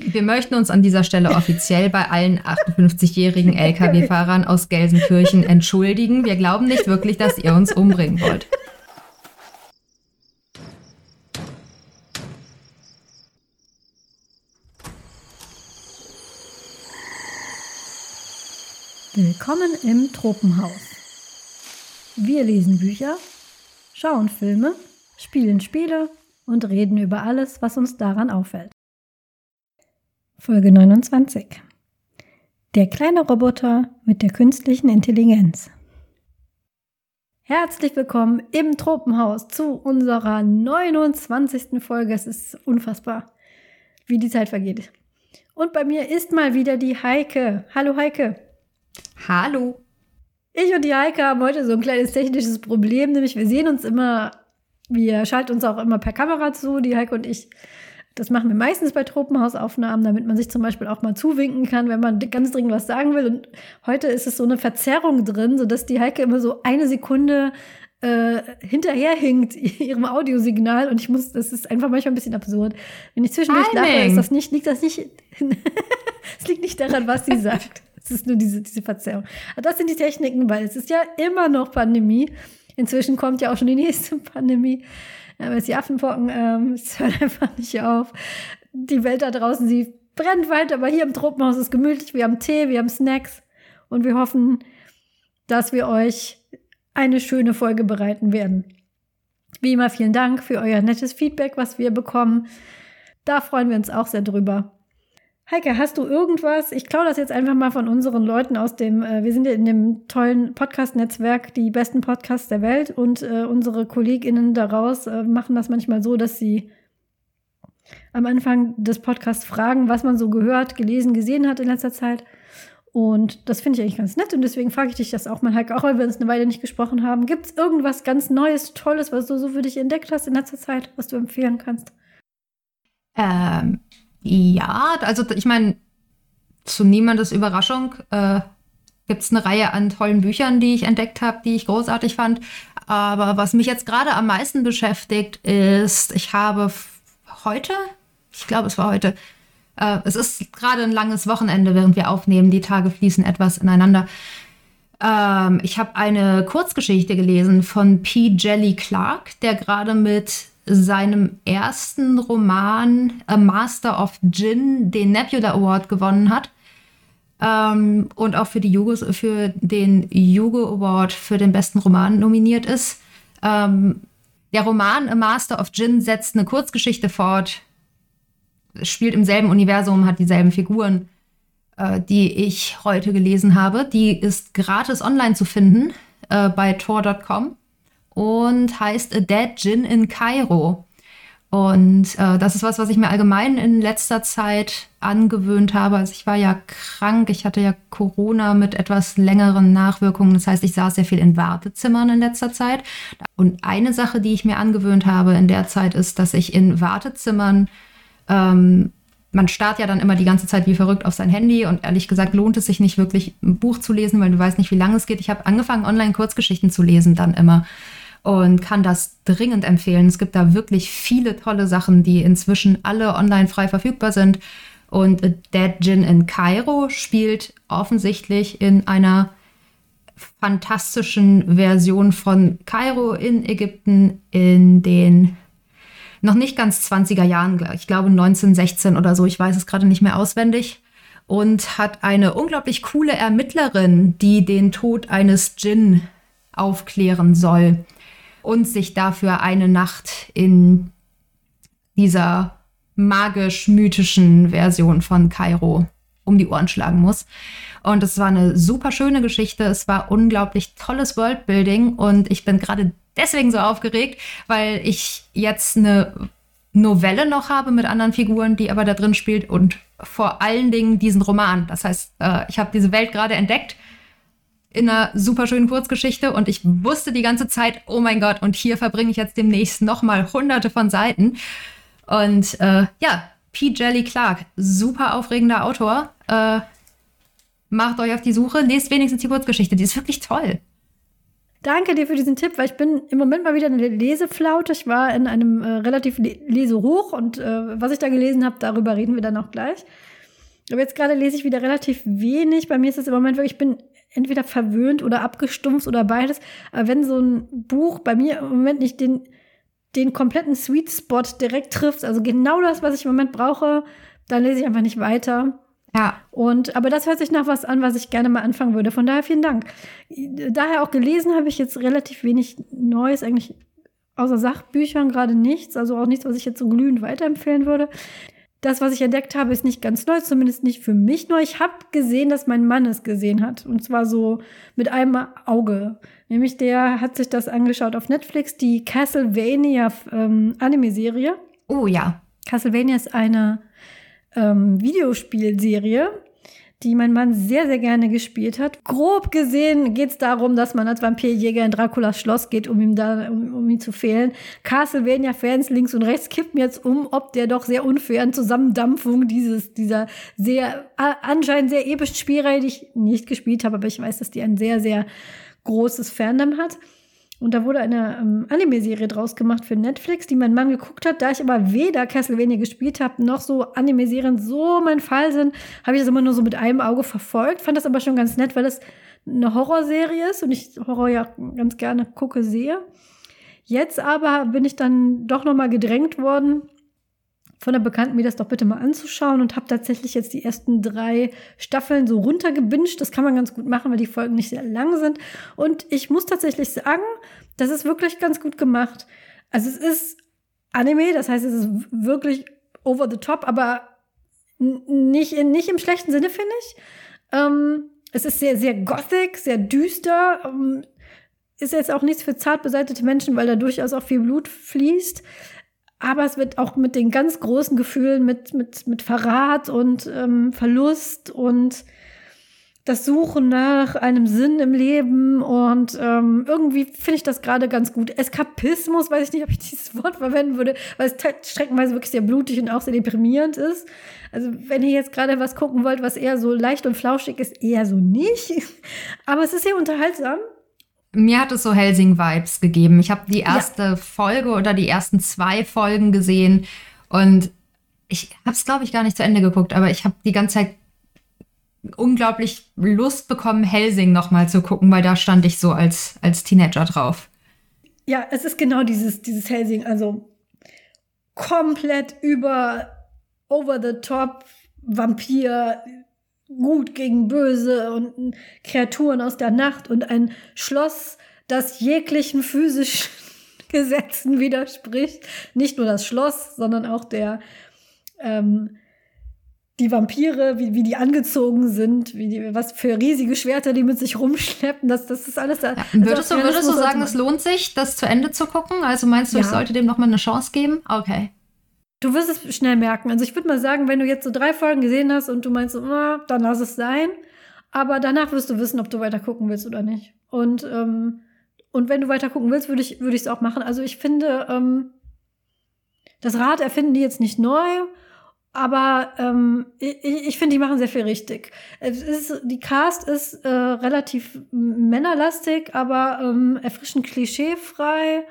Wir möchten uns an dieser Stelle offiziell bei allen 58-jährigen Lkw-Fahrern aus Gelsenkirchen entschuldigen. Wir glauben nicht wirklich, dass ihr uns umbringen wollt. Willkommen im Tropenhaus. Wir lesen Bücher, schauen Filme, spielen Spiele und reden über alles, was uns daran auffällt. Folge 29. Der kleine Roboter mit der künstlichen Intelligenz. Herzlich willkommen im Tropenhaus zu unserer 29. Folge. Es ist unfassbar, wie die Zeit vergeht. Und bei mir ist mal wieder die Heike. Hallo Heike. Hallo. Ich und die Heike haben heute so ein kleines technisches Problem, nämlich wir sehen uns immer, wir schalten uns auch immer per Kamera zu, die Heike und ich. Das machen wir meistens bei Tropenhausaufnahmen, damit man sich zum Beispiel auch mal zuwinken kann, wenn man ganz dringend was sagen will. Und heute ist es so eine Verzerrung drin, sodass die Heike immer so eine Sekunde äh, hinterherhinkt ihrem Audiosignal und ich muss, das ist einfach manchmal ein bisschen absurd. Wenn ich zwischendurch lache, ist das nicht, liegt das nicht, es liegt nicht daran, was sie sagt. Es ist nur diese, diese Verzerrung. Aber das sind die Techniken, weil es ist ja immer noch Pandemie. Inzwischen kommt ja auch schon die nächste Pandemie. Aber die Affenpocken, ähm, es hört einfach nicht auf. Die Welt da draußen, sie brennt weiter, aber hier im Tropenhaus ist es gemütlich. Wir haben Tee, wir haben Snacks und wir hoffen, dass wir euch eine schöne Folge bereiten werden. Wie immer vielen Dank für euer nettes Feedback, was wir bekommen. Da freuen wir uns auch sehr drüber. Heike, hast du irgendwas? Ich klaue das jetzt einfach mal von unseren Leuten aus dem, äh, wir sind ja in dem tollen Podcast-Netzwerk, die besten Podcasts der Welt und äh, unsere KollegInnen daraus äh, machen das manchmal so, dass sie am Anfang des Podcasts fragen, was man so gehört, gelesen, gesehen hat in letzter Zeit. Und das finde ich eigentlich ganz nett und deswegen frage ich dich das auch mal, Heike, auch weil wir uns eine Weile nicht gesprochen haben. Gibt es irgendwas ganz Neues, Tolles, was du so für dich entdeckt hast in letzter Zeit, was du empfehlen kannst? Ähm, ja, also ich meine, zu niemandes Überraschung äh, gibt es eine Reihe an tollen Büchern, die ich entdeckt habe, die ich großartig fand. Aber was mich jetzt gerade am meisten beschäftigt, ist, ich habe heute, ich glaube, es war heute, äh, es ist gerade ein langes Wochenende, während wir aufnehmen. Die Tage fließen etwas ineinander. Ähm, ich habe eine Kurzgeschichte gelesen von P. Jelly Clark, der gerade mit seinem ersten Roman A Master of Gin den Nebula Award gewonnen hat. Ähm, und auch für, die Jugo, für den Hugo Award für den besten Roman nominiert ist. Ähm, der Roman A Master of Gin setzt eine Kurzgeschichte fort, spielt im selben Universum, hat dieselben Figuren, äh, die ich heute gelesen habe. Die ist gratis online zu finden äh, bei tor.com und heißt A Dead Gin in Kairo. Und äh, das ist was, was ich mir allgemein in letzter Zeit angewöhnt habe. Also ich war ja krank, ich hatte ja Corona mit etwas längeren Nachwirkungen. Das heißt, ich saß sehr viel in Wartezimmern in letzter Zeit. Und eine Sache, die ich mir angewöhnt habe in der Zeit, ist, dass ich in Wartezimmern, ähm, man starrt ja dann immer die ganze Zeit wie verrückt auf sein Handy und ehrlich gesagt lohnt es sich nicht wirklich ein Buch zu lesen, weil du weißt nicht, wie lange es geht. Ich habe angefangen, online Kurzgeschichten zu lesen dann immer und kann das dringend empfehlen. Es gibt da wirklich viele tolle Sachen, die inzwischen alle online frei verfügbar sind. Und Dead Gin in Kairo spielt offensichtlich in einer fantastischen Version von Kairo in Ägypten in den noch nicht ganz 20er Jahren, ich glaube 1916 oder so, ich weiß es gerade nicht mehr auswendig. Und hat eine unglaublich coole Ermittlerin, die den Tod eines Djinn aufklären soll und sich dafür eine Nacht in dieser magisch-mythischen Version von Kairo um die Ohren schlagen muss. Und es war eine super schöne Geschichte. Es war unglaublich tolles Worldbuilding und ich bin gerade deswegen so aufgeregt, weil ich jetzt eine Novelle noch habe mit anderen Figuren, die aber da drin spielt und vor allen Dingen diesen Roman. Das heißt, äh, ich habe diese Welt gerade entdeckt in einer super schönen Kurzgeschichte und ich wusste die ganze Zeit, oh mein Gott, und hier verbringe ich jetzt demnächst nochmal hunderte von Seiten. Und äh, ja, P. Jelly Clark, super aufregender Autor. Äh, macht euch auf die Suche, lest wenigstens die Kurzgeschichte, die ist wirklich toll. Danke dir für diesen Tipp, weil ich bin im Moment mal wieder eine Leseflaute. Ich war in einem äh, relativ Le Lesehoch und äh, was ich da gelesen habe, darüber reden wir dann auch gleich. Aber jetzt gerade lese ich wieder relativ wenig. Bei mir ist es im Moment wirklich, ich bin entweder verwöhnt oder abgestumpft oder beides. Aber wenn so ein Buch bei mir im Moment nicht den, den kompletten Sweet Spot direkt trifft, also genau das, was ich im Moment brauche, dann lese ich einfach nicht weiter. Ja. Und, aber das hört sich nach was an, was ich gerne mal anfangen würde. Von daher vielen Dank. Daher auch gelesen habe ich jetzt relativ wenig Neues, eigentlich außer Sachbüchern gerade nichts, also auch nichts, was ich jetzt so glühend weiterempfehlen würde. Das, was ich entdeckt habe, ist nicht ganz neu, zumindest nicht für mich neu. Ich habe gesehen, dass mein Mann es gesehen hat. Und zwar so mit einem Auge. Nämlich der hat sich das angeschaut auf Netflix, die Castlevania ähm, Anime-Serie. Oh ja. Castlevania ist eine ähm, Videospielserie, die mein Mann sehr, sehr gerne gespielt hat. Grob gesehen geht es darum, dass man als Vampirjäger in Draculas Schloss geht, um ihm da, um, um ihn zu fehlen. Castlevania-Fans links und rechts kippen jetzt um, ob der doch sehr unfairen Zusammendampfung dieses, dieser sehr, anscheinend sehr epischen Spielreihe, die ich nicht gespielt habe, aber ich weiß, dass die ein sehr, sehr großes Fandom hat. Und da wurde eine ähm, Anime-Serie draus gemacht für Netflix, die mein Mann geguckt hat. Da ich aber weder Castlevania gespielt habe, noch so Anime-Serien so mein Fall sind, habe ich das immer nur so mit einem Auge verfolgt. Fand das aber schon ganz nett, weil es eine Horrorserie ist und ich Horror ja ganz gerne gucke, sehe. Jetzt aber bin ich dann doch noch mal gedrängt worden, von der Bekannten, mir das doch bitte mal anzuschauen und habe tatsächlich jetzt die ersten drei Staffeln so runtergebinscht. Das kann man ganz gut machen, weil die Folgen nicht sehr lang sind. Und ich muss tatsächlich sagen, das ist wirklich ganz gut gemacht. Also es ist Anime, das heißt, es ist wirklich over the top, aber nicht, in, nicht im schlechten Sinne, finde ich. Ähm, es ist sehr, sehr gothic, sehr düster. Ähm, ist jetzt auch nichts für zart beseitete Menschen, weil da durchaus auch viel Blut fließt. Aber es wird auch mit den ganz großen Gefühlen, mit, mit, mit Verrat und ähm, Verlust und das Suchen nach einem Sinn im Leben und ähm, irgendwie finde ich das gerade ganz gut. Eskapismus, weiß ich nicht, ob ich dieses Wort verwenden würde, weil es streckenweise wirklich sehr blutig und auch sehr deprimierend ist. Also wenn ihr jetzt gerade was gucken wollt, was eher so leicht und flauschig ist, eher so nicht. Aber es ist sehr unterhaltsam mir hat es so Helsing-Vibes gegeben. Ich habe die erste ja. Folge oder die ersten zwei Folgen gesehen und ich habe es, glaube ich, gar nicht zu Ende geguckt, aber ich habe die ganze Zeit unglaublich Lust bekommen, Helsing nochmal zu gucken, weil da stand ich so als, als Teenager drauf. Ja, es ist genau dieses, dieses Helsing, also komplett über over the top Vampir, Gut gegen Böse und Kreaturen aus der Nacht und ein Schloss, das jeglichen physischen Gesetzen widerspricht. Nicht nur das Schloss, sondern auch der ähm, die Vampire, wie, wie die angezogen sind, wie die, was für riesige Schwerter die mit sich rumschleppen, das, das ist alles da. Ja, würdest, du, würdest du sagen, es lohnt sich, das zu Ende zu gucken? Also meinst du, ja. ich sollte dem noch mal eine Chance geben? Okay. Du wirst es schnell merken. Also ich würde mal sagen, wenn du jetzt so drei Folgen gesehen hast und du meinst, na, dann lass es sein. Aber danach wirst du wissen, ob du weiter gucken willst oder nicht. Und, ähm, und wenn du weiter gucken willst, würde ich es auch machen. Also ich finde, ähm, das Rad erfinden die jetzt nicht neu, aber ähm, ich, ich finde, die machen sehr viel richtig. Es ist, die Cast ist äh, relativ männerlastig, aber ähm, erfrischend klischeefrei.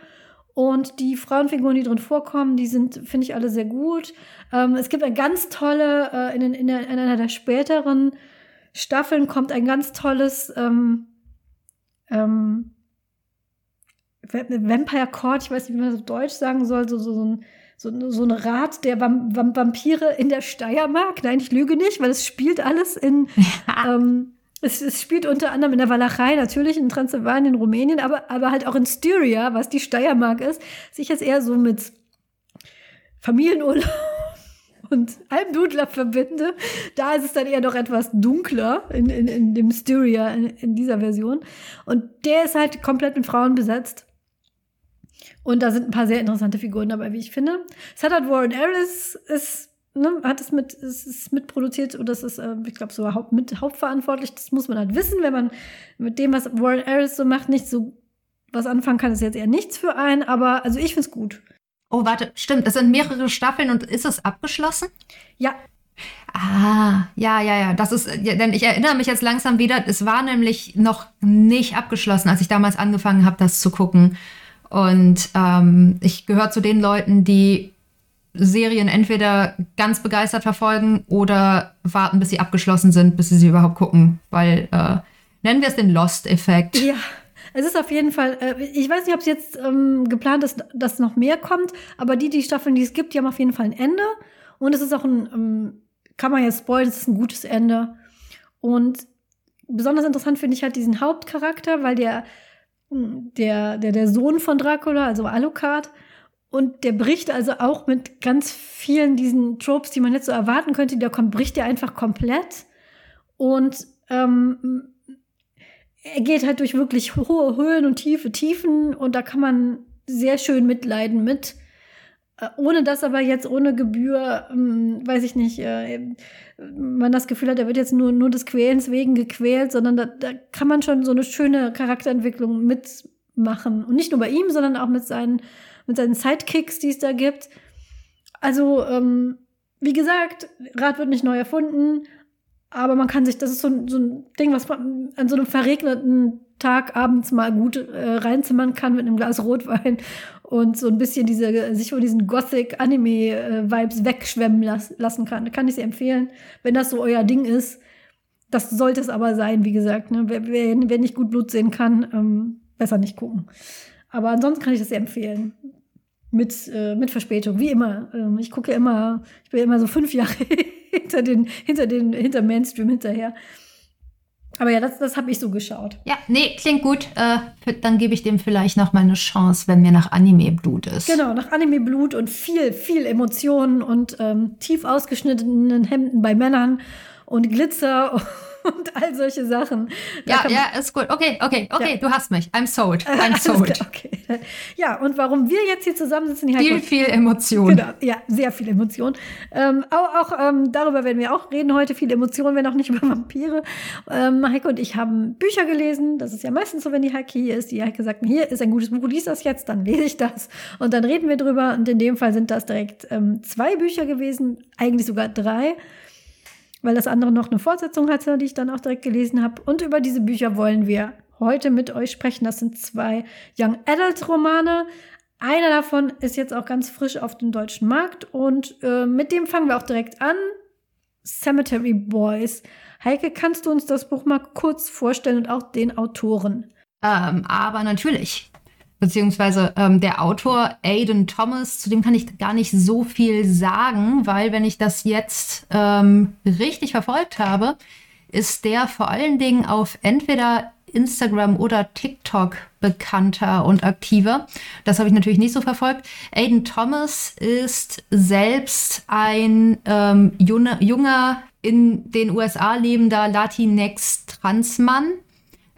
Und die Frauenfiguren, die drin vorkommen, die sind, finde ich, alle sehr gut. Ähm, es gibt eine ganz tolle, äh, in, in, der, in, einer der späteren Staffeln kommt ein ganz tolles ähm, ähm, Vampire Court, ich weiß nicht, wie man das auf Deutsch sagen soll, so, so, so ein so, so ein Rat der Vampire in der Steiermark. Nein, ich lüge nicht, weil es spielt alles in, ähm, es, es, spielt unter anderem in der Walachei, natürlich in Transsilvanien, Rumänien, aber, aber halt auch in Styria, was die Steiermark ist, sich jetzt eher so mit Familienurlaub und Almdudler verbinde. Da ist es dann eher noch etwas dunkler in, in, in dem Styria, in, in dieser Version. Und der ist halt komplett mit Frauen besetzt. Und da sind ein paar sehr interessante Figuren dabei, wie ich finde. Sadat Warren Ellis ist ne, hat es mit, es ist mitproduziert oder es ist, äh, ich glaube, so haupt, mit hauptverantwortlich. Das muss man halt wissen, wenn man mit dem, was Warren Harris so macht, nicht so was anfangen kann, ist jetzt eher nichts für einen, aber also ich finde es gut. Oh, warte, stimmt, es sind mehrere Staffeln und ist es abgeschlossen? Ja. Ah, ja, ja, ja. Das ist, ja, denn ich erinnere mich jetzt langsam wieder. Es war nämlich noch nicht abgeschlossen, als ich damals angefangen habe, das zu gucken. Und ähm, ich gehöre zu den Leuten, die Serien entweder ganz begeistert verfolgen oder warten, bis sie abgeschlossen sind, bis sie sie überhaupt gucken. Weil, äh, nennen wir es den Lost-Effekt. Ja. Es ist auf jeden Fall, äh, ich weiß nicht, ob es jetzt ähm, geplant ist, dass noch mehr kommt, aber die, die Staffeln, die es gibt, die haben auf jeden Fall ein Ende. Und es ist auch ein, ähm, kann man jetzt spoilern, es ist ein gutes Ende. Und besonders interessant finde ich halt diesen Hauptcharakter, weil der, der, der, der Sohn von Dracula, also Alucard, und der bricht also auch mit ganz vielen diesen Tropes, die man jetzt so erwarten könnte, der kommt, bricht der einfach komplett. Und ähm, er geht halt durch wirklich hohe Höhen und tiefe Tiefen und da kann man sehr schön mitleiden mit. Äh, ohne das aber jetzt ohne Gebühr, ähm, weiß ich nicht, äh, man das Gefühl hat, er wird jetzt nur, nur des Quälens wegen gequält, sondern da, da kann man schon so eine schöne Charakterentwicklung mitmachen. Und nicht nur bei ihm, sondern auch mit seinen mit seinen Sidekicks, die es da gibt. Also, ähm, wie gesagt, Rad wird nicht neu erfunden, aber man kann sich, das ist so, so ein Ding, was man an so einem verregneten Tag abends mal gut äh, reinzimmern kann mit einem Glas Rotwein und so ein bisschen diese, sich von diesen Gothic-Anime-Vibes wegschwemmen las lassen kann. Da kann ich sehr empfehlen, wenn das so euer Ding ist. Das sollte es aber sein, wie gesagt. Ne? Wer, wer, wer nicht gut Blut sehen kann, ähm, besser nicht gucken. Aber ansonsten kann ich das sehr empfehlen mit, äh, mit Verspätung, wie immer. Ähm, ich gucke immer, ich bin immer so fünf Jahre hinter den, hinter den, hinter Mainstream hinterher. Aber ja, das, das habe ich so geschaut. Ja, nee, klingt gut. Äh, dann gebe ich dem vielleicht noch mal eine Chance, wenn mir nach Anime-Blut ist. Genau, nach Anime-Blut und viel, viel Emotionen und ähm, tief ausgeschnittenen Hemden bei Männern und Glitzer und all solche Sachen. Da ja, ja, ist gut. Okay, okay, okay, ja. du hast mich. I'm sold. I'm sold. okay. Ja, und warum wir jetzt hier zusammensitzen, die Viel, viel Emotion. Genau, ja, sehr viel Emotion. Ähm, auch, auch ähm, darüber werden wir auch reden heute. Viel Emotion, wenn auch nicht über Vampire. Ähm, Heike und ich haben Bücher gelesen. Das ist ja meistens so, wenn die Heike hier ist. Die Heike sagt mir, hier ist ein gutes Buch, lies das jetzt, dann lese ich das. Und dann reden wir drüber. Und in dem Fall sind das direkt ähm, zwei Bücher gewesen, eigentlich sogar drei weil das andere noch eine Fortsetzung hatte, die ich dann auch direkt gelesen habe. Und über diese Bücher wollen wir heute mit euch sprechen. Das sind zwei Young Adult Romane. Einer davon ist jetzt auch ganz frisch auf dem deutschen Markt und äh, mit dem fangen wir auch direkt an. Cemetery Boys. Heike, kannst du uns das Buch mal kurz vorstellen und auch den Autoren? Ähm, aber natürlich beziehungsweise ähm, der Autor Aidan Thomas, zu dem kann ich gar nicht so viel sagen, weil wenn ich das jetzt ähm, richtig verfolgt habe, ist der vor allen Dingen auf entweder Instagram oder TikTok bekannter und aktiver. Das habe ich natürlich nicht so verfolgt. Aidan Thomas ist selbst ein ähm, junger, in den USA lebender Latinx-Transmann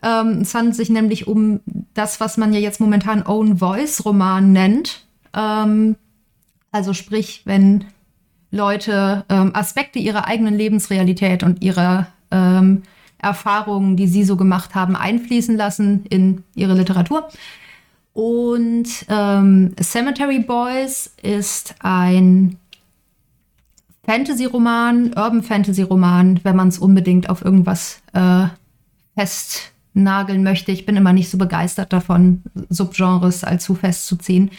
ähm, es handelt sich nämlich um das, was man ja jetzt momentan Own Voice Roman nennt. Ähm, also sprich, wenn Leute ähm, Aspekte ihrer eigenen Lebensrealität und ihrer ähm, Erfahrungen, die sie so gemacht haben, einfließen lassen in ihre Literatur. Und ähm, Cemetery Boys ist ein Fantasy-Roman, Urban Fantasy-Roman, wenn man es unbedingt auf irgendwas äh, fest nageln möchte. Ich bin immer nicht so begeistert davon, Subgenres allzu festzuziehen.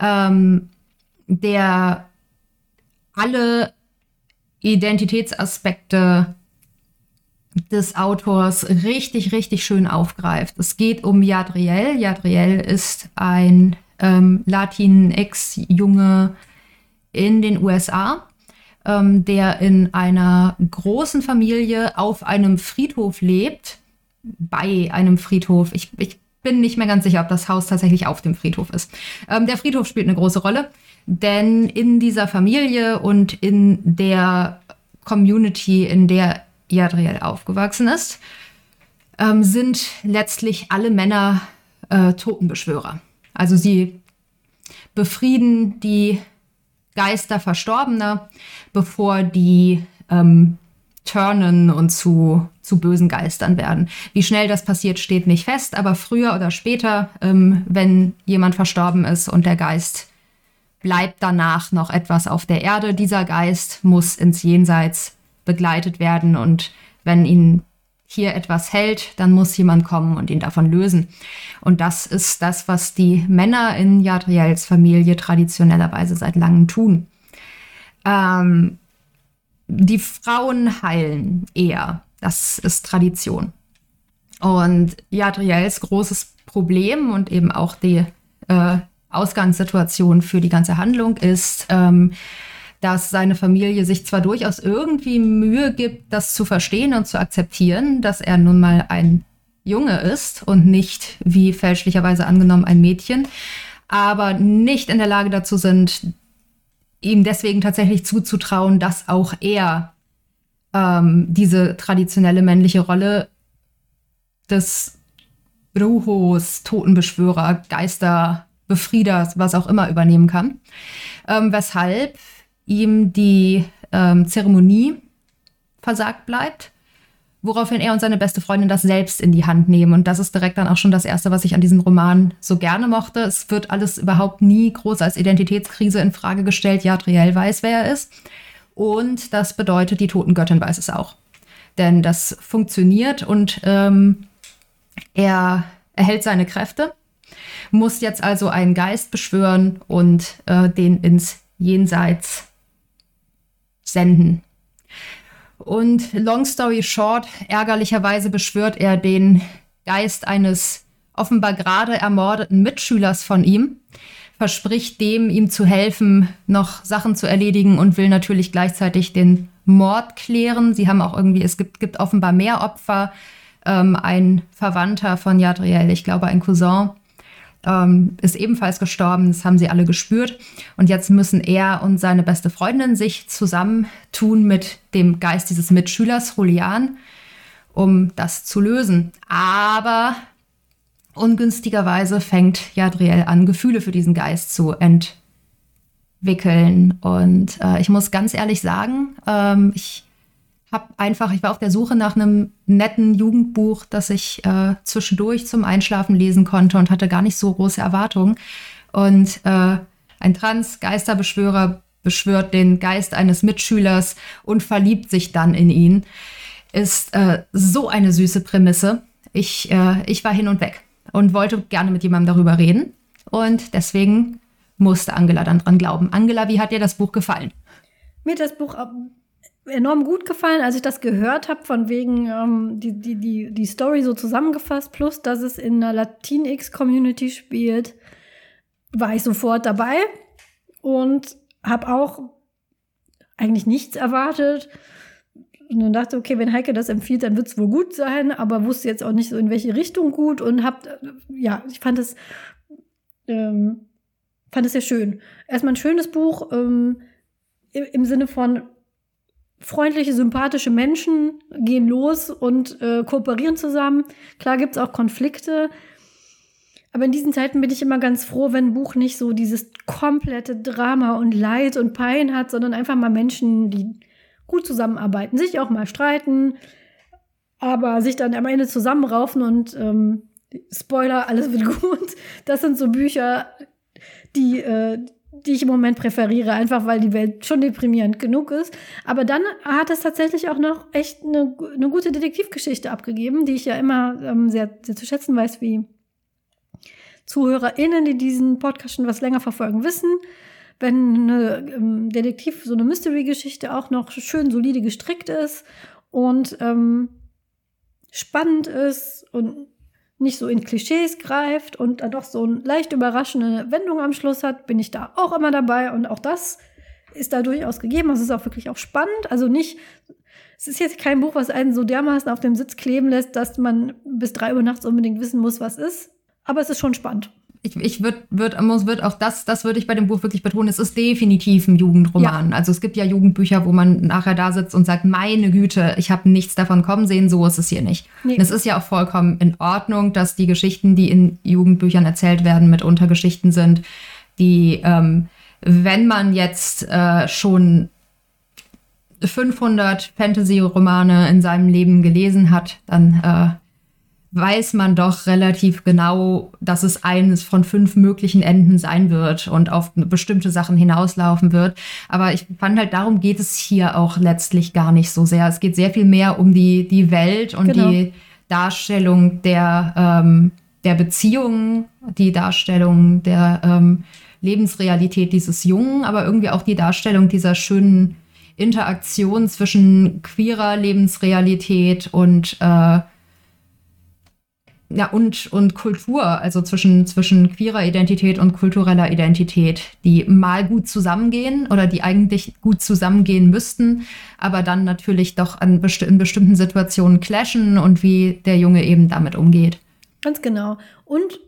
Ähm, der alle Identitätsaspekte des Autors richtig, richtig schön aufgreift. Es geht um Jadriel. Jadriel ist ein ähm, Latinx-Junge in den USA, ähm, der in einer großen Familie auf einem Friedhof lebt bei einem Friedhof. Ich, ich bin nicht mehr ganz sicher, ob das Haus tatsächlich auf dem Friedhof ist. Ähm, der Friedhof spielt eine große Rolle, denn in dieser Familie und in der Community, in der Jadriel aufgewachsen ist, ähm, sind letztlich alle Männer äh, Totenbeschwörer. Also sie befrieden die Geister Verstorbener, bevor die ähm, turnen und zu, zu bösen Geistern werden. Wie schnell das passiert, steht nicht fest, aber früher oder später, ähm, wenn jemand verstorben ist und der Geist bleibt danach noch etwas auf der Erde, dieser Geist muss ins Jenseits begleitet werden und wenn ihn hier etwas hält, dann muss jemand kommen und ihn davon lösen. Und das ist das, was die Männer in Jadriels Familie traditionellerweise seit langem tun. Ähm, die Frauen heilen eher. Das ist Tradition. Und Jadriels großes Problem und eben auch die äh, Ausgangssituation für die ganze Handlung ist, ähm, dass seine Familie sich zwar durchaus irgendwie Mühe gibt, das zu verstehen und zu akzeptieren, dass er nun mal ein Junge ist und nicht, wie fälschlicherweise angenommen, ein Mädchen, aber nicht in der Lage dazu sind, ihm deswegen tatsächlich zuzutrauen, dass auch er ähm, diese traditionelle männliche Rolle des Bruhos, Totenbeschwörer, Geister, Befrieders, was auch immer übernehmen kann. Ähm, weshalb ihm die ähm, Zeremonie versagt bleibt, woraufhin er und seine beste Freundin das selbst in die Hand nehmen. Und das ist direkt dann auch schon das Erste, was ich an diesem Roman so gerne mochte. Es wird alles überhaupt nie groß als Identitätskrise in Frage gestellt. Jadriel weiß, wer er ist. Und das bedeutet, die Totengöttin weiß es auch. Denn das funktioniert und ähm, er erhält seine Kräfte, muss jetzt also einen Geist beschwören und äh, den ins Jenseits senden. Und long story short, ärgerlicherweise beschwört er den Geist eines offenbar gerade ermordeten Mitschülers von ihm, verspricht dem, ihm zu helfen, noch Sachen zu erledigen und will natürlich gleichzeitig den Mord klären. Sie haben auch irgendwie, es gibt, gibt offenbar mehr Opfer. Ähm, ein Verwandter von Jadriel, ich glaube ein Cousin, ähm, ist ebenfalls gestorben. Das haben sie alle gespürt. Und jetzt müssen er und seine beste Freundin sich zusammentun mit dem Geist dieses Mitschülers, Julian, um das zu lösen. Aber ungünstigerweise fängt Jadriel an, Gefühle für diesen Geist zu entwickeln. Und äh, ich muss ganz ehrlich sagen, ähm, ich habe einfach, ich war auf der Suche nach einem netten Jugendbuch, das ich äh, zwischendurch zum Einschlafen lesen konnte und hatte gar nicht so große Erwartungen. Und äh, ein Trans-Geisterbeschwörer beschwört den Geist eines Mitschülers und verliebt sich dann in ihn. Ist äh, so eine süße Prämisse. Ich, äh, ich war hin und weg und wollte gerne mit jemandem darüber reden. Und deswegen musste Angela dann dran glauben. Angela, wie hat dir das Buch gefallen? Mir hat das Buch enorm gut gefallen, als ich das gehört habe, von wegen ähm, die, die, die, die Story so zusammengefasst, plus dass es in einer Latinx-Community spielt, war ich sofort dabei und habe auch eigentlich nichts erwartet. Und dann dachte, okay, wenn Heike das empfiehlt, dann wird es wohl gut sein, aber wusste jetzt auch nicht so, in welche Richtung gut und hab, ja, ich fand es, ähm, fand es sehr schön. Erstmal ein schönes Buch ähm, im, im Sinne von, freundliche, sympathische Menschen gehen los und äh, kooperieren zusammen. Klar gibt es auch Konflikte. Aber in diesen Zeiten bin ich immer ganz froh, wenn ein Buch nicht so dieses komplette Drama und Leid und Pein hat, sondern einfach mal Menschen, die gut zusammenarbeiten, sich auch mal streiten, aber sich dann am Ende zusammenraufen und ähm, Spoiler, alles wird gut. Das sind so Bücher, die, äh, die ich im Moment präferiere, einfach weil die Welt schon deprimierend genug ist. Aber dann hat es tatsächlich auch noch echt eine, eine gute Detektivgeschichte abgegeben, die ich ja immer ähm, sehr, sehr zu schätzen weiß, wie ZuhörerInnen, die diesen Podcast schon was länger verfolgen, wissen. Wenn eine ähm, Detektiv, so eine Mystery-Geschichte auch noch schön solide gestrickt ist und ähm, spannend ist und nicht so in Klischees greift und dann doch so eine leicht überraschende Wendung am Schluss hat, bin ich da auch immer dabei und auch das ist da durchaus gegeben. Es ist auch wirklich auch spannend. Also nicht, es ist jetzt kein Buch, was einen so dermaßen auf dem Sitz kleben lässt, dass man bis drei Uhr nachts unbedingt wissen muss, was ist. Aber es ist schon spannend ich, ich würde würd, würd auch das, das würde ich bei dem Buch wirklich betonen, es ist definitiv ein Jugendroman. Ja. Also es gibt ja Jugendbücher, wo man nachher da sitzt und sagt, meine Güte, ich habe nichts davon kommen sehen, so ist es hier nicht. Nee. Es ist ja auch vollkommen in Ordnung, dass die Geschichten, die in Jugendbüchern erzählt werden, mitunter Geschichten sind, die, ähm, wenn man jetzt äh, schon 500 Fantasy-Romane in seinem Leben gelesen hat, dann äh, weiß man doch relativ genau, dass es eines von fünf möglichen Enden sein wird und auf bestimmte Sachen hinauslaufen wird. Aber ich fand halt, darum geht es hier auch letztlich gar nicht so sehr. Es geht sehr viel mehr um die, die Welt und genau. die Darstellung der, ähm, der Beziehungen, die Darstellung der ähm, Lebensrealität dieses Jungen, aber irgendwie auch die Darstellung dieser schönen Interaktion zwischen queerer Lebensrealität und äh, ja, und, und Kultur, also zwischen, zwischen queerer Identität und kultureller Identität, die mal gut zusammengehen oder die eigentlich gut zusammengehen müssten, aber dann natürlich doch an besti in bestimmten Situationen clashen und wie der Junge eben damit umgeht. Ganz genau. Und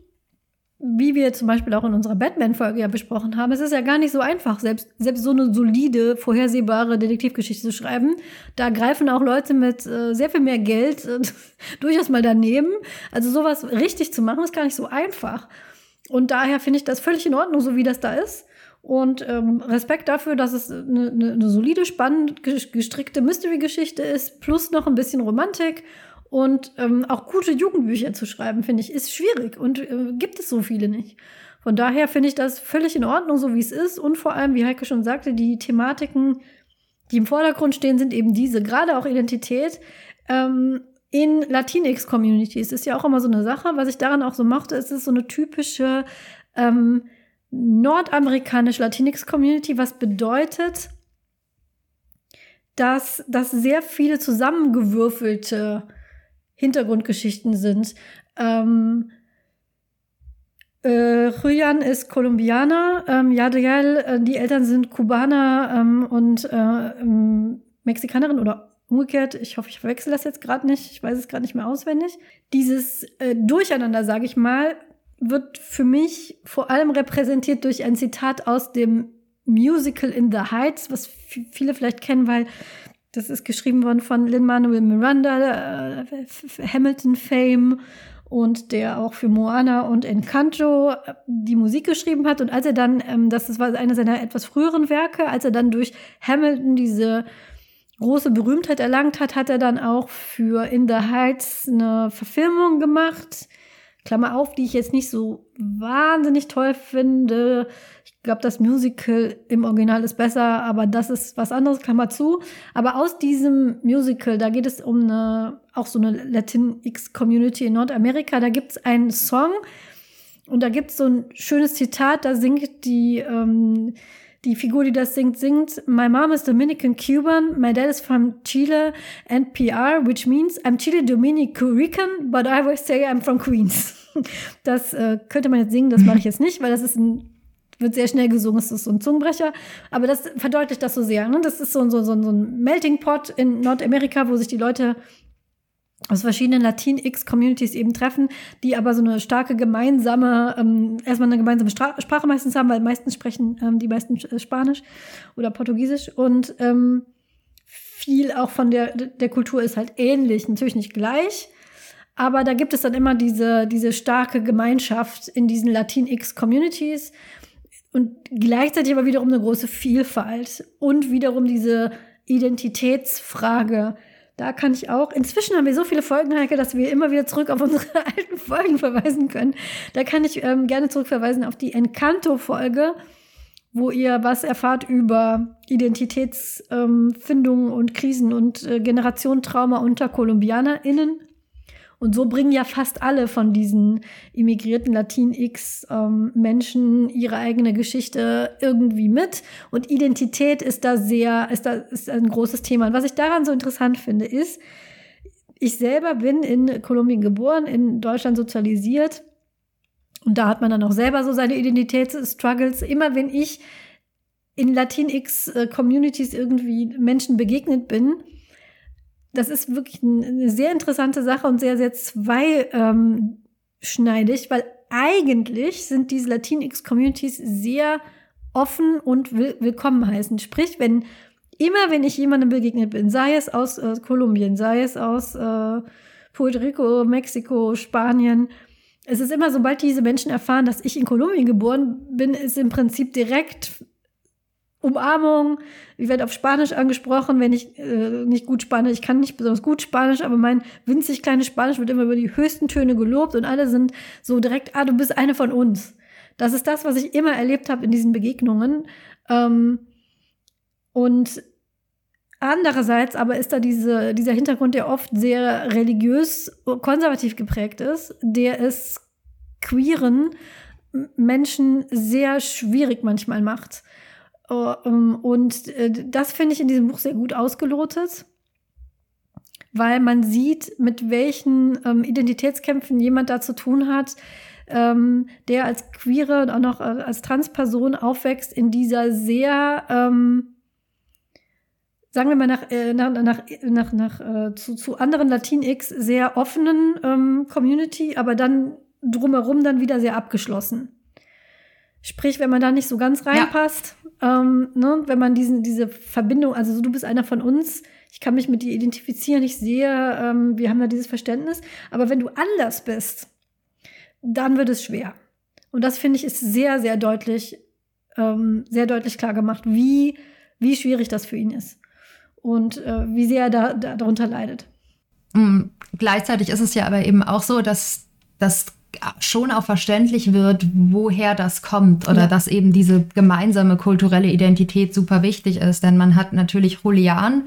wie wir zum Beispiel auch in unserer Batman-Folge ja besprochen haben, es ist ja gar nicht so einfach, selbst, selbst so eine solide, vorhersehbare Detektivgeschichte zu schreiben. Da greifen auch Leute mit äh, sehr viel mehr Geld äh, durchaus mal daneben. Also sowas richtig zu machen, ist gar nicht so einfach. Und daher finde ich das völlig in Ordnung, so wie das da ist. Und ähm, Respekt dafür, dass es eine, eine, eine solide, spannend gestrickte Mystery-Geschichte ist, plus noch ein bisschen Romantik und ähm, auch gute Jugendbücher zu schreiben, finde ich, ist schwierig und äh, gibt es so viele nicht. Von daher finde ich das völlig in Ordnung, so wie es ist. Und vor allem, wie Heike schon sagte, die Thematiken, die im Vordergrund stehen, sind eben diese, gerade auch Identität. Ähm, in Latinx-Communities ist ja auch immer so eine Sache. Was ich daran auch so mochte, ist es so eine typische ähm, nordamerikanische Latinx-Community, was bedeutet, dass, dass sehr viele zusammengewürfelte Hintergrundgeschichten sind. Ähm, äh, Julian ist Kolumbianer, ähm, Yadiel, äh, die Eltern sind Kubaner ähm, und äh, ähm, Mexikanerin oder umgekehrt. Ich hoffe, ich verwechsel das jetzt gerade nicht. Ich weiß es gerade nicht mehr auswendig. Dieses äh, Durcheinander, sage ich mal, wird für mich vor allem repräsentiert durch ein Zitat aus dem Musical in the Heights, was viele vielleicht kennen, weil das ist geschrieben worden von Lin-Manuel Miranda, äh, Hamilton Fame und der auch für Moana und Encanto äh, die Musik geschrieben hat. Und als er dann, ähm, das war einer seiner etwas früheren Werke, als er dann durch Hamilton diese große Berühmtheit erlangt hat, hat er dann auch für In the Heights eine Verfilmung gemacht. Klammer auf, die ich jetzt nicht so wahnsinnig toll finde. Ich glaube, das Musical im Original ist besser, aber das ist was anderes, Klammer zu. Aber aus diesem Musical, da geht es um eine, auch so eine Latinx-Community in Nordamerika, da gibt es einen Song und da gibt es so ein schönes Zitat, da singt die, ähm, die Figur, die das singt, singt, My mom is Dominican Cuban, my dad is from Chile and PR, which means I'm Chile Dominican but I always say I'm from Queens. Das äh, könnte man jetzt singen, das mache ich jetzt nicht, weil das ist ein wird sehr schnell gesungen, es ist so ein Zungenbrecher. Aber das verdeutlicht das so sehr. Ne? Das ist so, so, so, so ein Melting Pot in Nordamerika, wo sich die Leute aus verschiedenen Latin-X-Communities eben treffen, die aber so eine starke gemeinsame, ähm, erstmal eine gemeinsame Stra Sprache meistens haben, weil meistens sprechen ähm, die meisten äh, Spanisch oder Portugiesisch und ähm, viel auch von der, der Kultur ist halt ähnlich, natürlich nicht gleich, aber da gibt es dann immer diese, diese starke Gemeinschaft in diesen Latin-X-Communities und gleichzeitig aber wiederum eine große Vielfalt und wiederum diese Identitätsfrage. Da kann ich auch, inzwischen haben wir so viele Folgen, Heike, dass wir immer wieder zurück auf unsere alten Folgen verweisen können. Da kann ich ähm, gerne zurückverweisen auf die Encanto-Folge, wo ihr was erfahrt über Identitätsfindungen ähm, und Krisen und äh, Generationentrauma unter KolumbianerInnen. Und so bringen ja fast alle von diesen immigrierten Latinx-Menschen ähm, ihre eigene Geschichte irgendwie mit. Und Identität ist da sehr, ist da ist ein großes Thema. Und was ich daran so interessant finde, ist, ich selber bin in Kolumbien geboren, in Deutschland sozialisiert. Und da hat man dann auch selber so seine Identitätsstruggles. Immer wenn ich in Latinx-Communities irgendwie Menschen begegnet bin, das ist wirklich eine sehr interessante Sache und sehr, sehr zweischneidig, weil eigentlich sind diese Latinx-Communities sehr offen und will willkommen heißen. Sprich, wenn immer, wenn ich jemandem begegnet bin, sei es aus äh, Kolumbien, sei es aus äh, Puerto Rico, Mexiko, Spanien, es ist immer, sobald diese Menschen erfahren, dass ich in Kolumbien geboren bin, ist im Prinzip direkt Umarmung. Ich werde auf Spanisch angesprochen, wenn ich äh, nicht gut Spanisch, ich kann nicht besonders gut Spanisch, aber mein winzig kleines Spanisch wird immer über die höchsten Töne gelobt und alle sind so direkt, ah, du bist eine von uns. Das ist das, was ich immer erlebt habe in diesen Begegnungen. Ähm, und andererseits aber ist da diese, dieser Hintergrund, der oft sehr religiös, konservativ geprägt ist, der es queeren Menschen sehr schwierig manchmal macht. Oh, ähm, und äh, das finde ich in diesem Buch sehr gut ausgelotet, weil man sieht, mit welchen ähm, Identitätskämpfen jemand da zu tun hat, ähm, der als queere und auch noch äh, als Transperson aufwächst in dieser sehr, ähm, sagen wir mal, nach, äh, nach, nach, nach, nach äh, zu, zu anderen Latinx sehr offenen ähm, Community, aber dann drumherum dann wieder sehr abgeschlossen. Sprich, wenn man da nicht so ganz reinpasst. Ähm, ne, wenn man diesen, diese Verbindung, also so, du bist einer von uns, ich kann mich mit dir identifizieren, ich sehe, ähm, wir haben da dieses Verständnis, aber wenn du anders bist, dann wird es schwer. Und das finde ich ist sehr, sehr deutlich, ähm, sehr deutlich klar gemacht, wie, wie schwierig das für ihn ist und äh, wie sehr er da, da, darunter leidet. Mhm. Gleichzeitig ist es ja aber eben auch so, dass das schon auch verständlich wird, woher das kommt oder ja. dass eben diese gemeinsame kulturelle Identität super wichtig ist. Denn man hat natürlich Julian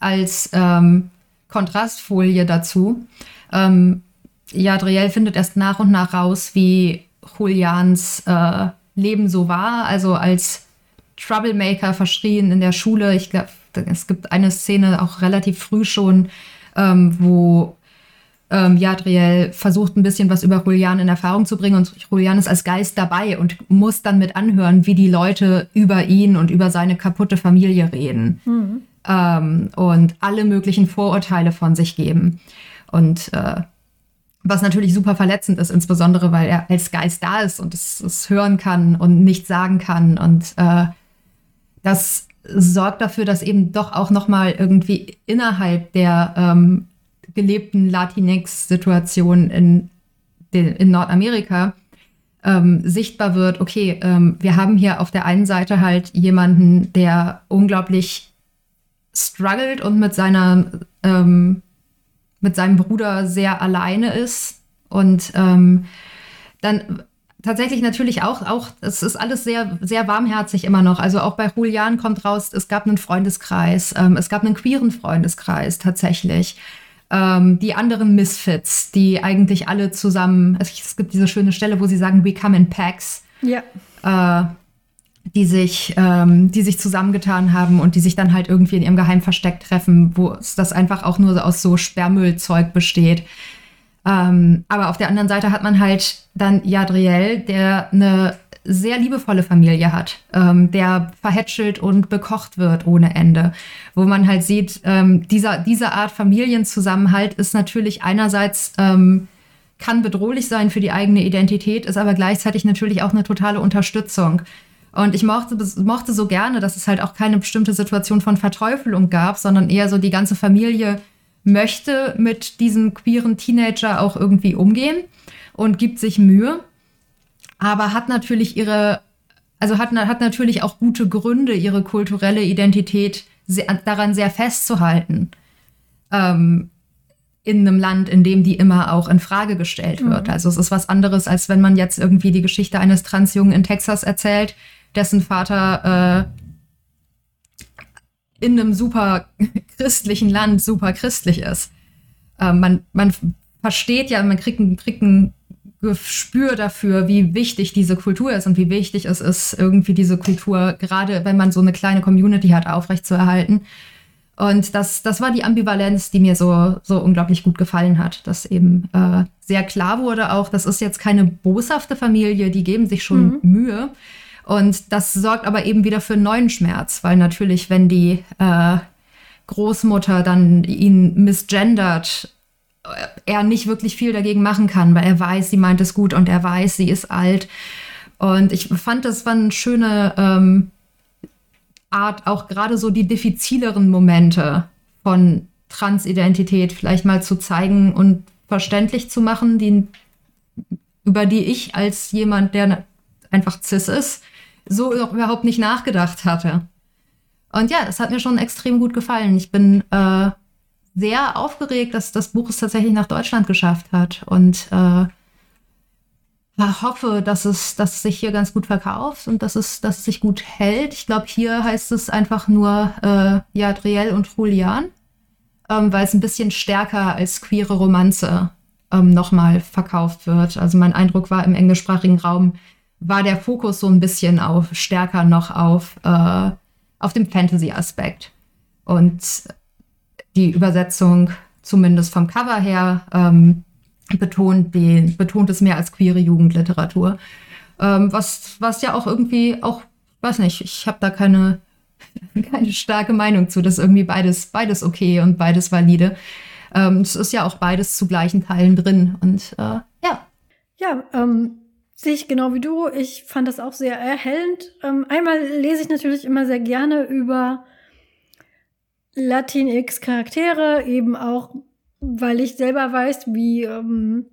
als ähm, Kontrastfolie dazu. Ähm, Jadriel findet erst nach und nach raus, wie Julians äh, Leben so war. Also als Troublemaker verschrien in der Schule. Ich glaube, es gibt eine Szene auch relativ früh schon, ähm, wo ähm, Jadriel versucht ein bisschen was über Julian in Erfahrung zu bringen und Julian ist als Geist dabei und muss dann mit anhören, wie die Leute über ihn und über seine kaputte Familie reden mhm. ähm, und alle möglichen Vorurteile von sich geben. Und äh, was natürlich super verletzend ist, insbesondere weil er als Geist da ist und es, es hören kann und nichts sagen kann. Und äh, das sorgt dafür, dass eben doch auch nochmal irgendwie innerhalb der ähm, gelebten Latinx-Situation in, in Nordamerika ähm, sichtbar wird, okay, ähm, wir haben hier auf der einen Seite halt jemanden, der unglaublich struggelt und mit seiner ähm, mit seinem Bruder sehr alleine ist und ähm, dann tatsächlich natürlich auch, auch, es ist alles sehr, sehr warmherzig immer noch. Also auch bei Julian kommt raus, es gab einen Freundeskreis, ähm, es gab einen queeren Freundeskreis tatsächlich ähm, die anderen Misfits, die eigentlich alle zusammen, also es gibt diese schöne Stelle, wo sie sagen, we come in packs. Ja. Äh, die sich, ähm, die sich zusammengetan haben und die sich dann halt irgendwie in ihrem Geheimversteck treffen, wo das einfach auch nur aus so Sperrmüllzeug besteht. Ähm, aber auf der anderen Seite hat man halt dann Jadriel, der eine sehr liebevolle Familie hat, ähm, der verhätschelt und bekocht wird ohne Ende. Wo man halt sieht, ähm, dieser, diese Art Familienzusammenhalt ist natürlich einerseits ähm, kann bedrohlich sein für die eigene Identität, ist aber gleichzeitig natürlich auch eine totale Unterstützung. Und ich mochte, mochte so gerne, dass es halt auch keine bestimmte Situation von Verteufelung gab, sondern eher so die ganze Familie möchte mit diesem queeren Teenager auch irgendwie umgehen und gibt sich Mühe aber hat natürlich ihre, also hat, hat natürlich auch gute Gründe, ihre kulturelle Identität sehr, daran sehr festzuhalten. Ähm, in einem Land, in dem die immer auch in Frage gestellt wird. Mhm. Also es ist was anderes, als wenn man jetzt irgendwie die Geschichte eines Transjungen in Texas erzählt, dessen Vater äh, in einem super christlichen Land super christlich ist. Äh, man, man versteht ja, man kriegt, kriegt ein Gespür dafür, wie wichtig diese Kultur ist und wie wichtig es ist, irgendwie diese Kultur, gerade wenn man so eine kleine Community hat, aufrechtzuerhalten. Und das, das war die Ambivalenz, die mir so, so unglaublich gut gefallen hat, dass eben äh, sehr klar wurde auch, das ist jetzt keine boshafte Familie, die geben sich schon mhm. Mühe. Und das sorgt aber eben wieder für neuen Schmerz, weil natürlich, wenn die äh, Großmutter dann ihn misgendert er nicht wirklich viel dagegen machen kann, weil er weiß, sie meint es gut und er weiß, sie ist alt. Und ich fand, das war eine schöne ähm, Art, auch gerade so die diffizileren Momente von Transidentität vielleicht mal zu zeigen und verständlich zu machen, die, über die ich als jemand, der einfach cis ist, so überhaupt nicht nachgedacht hatte. Und ja, es hat mir schon extrem gut gefallen. Ich bin äh, sehr aufgeregt, dass das Buch es tatsächlich nach Deutschland geschafft hat und äh, hoffe, dass es, dass es sich hier ganz gut verkauft und dass es, dass es sich gut hält. Ich glaube, hier heißt es einfach nur äh, Jadriel und Julian, ähm, weil es ein bisschen stärker als queere Romanze ähm, nochmal verkauft wird. Also mein Eindruck war im englischsprachigen Raum war der Fokus so ein bisschen auf stärker noch auf, äh, auf dem Fantasy-Aspekt. Und die Übersetzung, zumindest vom Cover her, ähm, betont, den, betont es mehr als queere Jugendliteratur. Ähm, was, was ja auch irgendwie, auch, weiß nicht, ich habe da keine, keine starke Meinung zu. Das ist irgendwie beides, beides okay und beides valide. Ähm, es ist ja auch beides zu gleichen Teilen drin. Und äh, ja. Ja, ähm, sehe ich genau wie du. Ich fand das auch sehr erhellend. Ähm, einmal lese ich natürlich immer sehr gerne über Latinx-Charaktere, eben auch, weil ich selber weiß, wie ähm,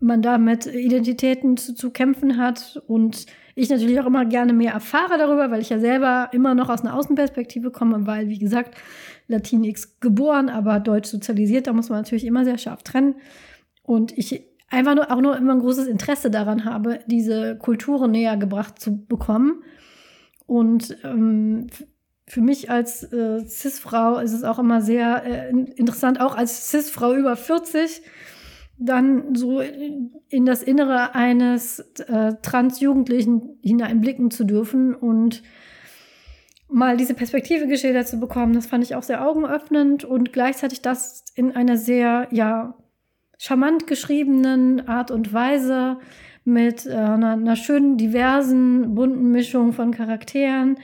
man da mit Identitäten zu, zu kämpfen hat und ich natürlich auch immer gerne mehr erfahre darüber, weil ich ja selber immer noch aus einer Außenperspektive komme, weil, wie gesagt, Latinx geboren, aber deutsch sozialisiert, da muss man natürlich immer sehr scharf trennen. Und ich einfach nur, auch nur immer ein großes Interesse daran habe, diese Kulturen näher gebracht zu bekommen. Und ähm, für mich als äh, Cis-Frau ist es auch immer sehr äh, interessant, auch als Cis-Frau über 40, dann so in das Innere eines äh, Trans-Jugendlichen hineinblicken zu dürfen und mal diese Perspektive geschildert zu bekommen, das fand ich auch sehr augenöffnend und gleichzeitig das in einer sehr, ja, charmant geschriebenen Art und Weise mit äh, einer, einer schönen, diversen, bunten Mischung von Charakteren.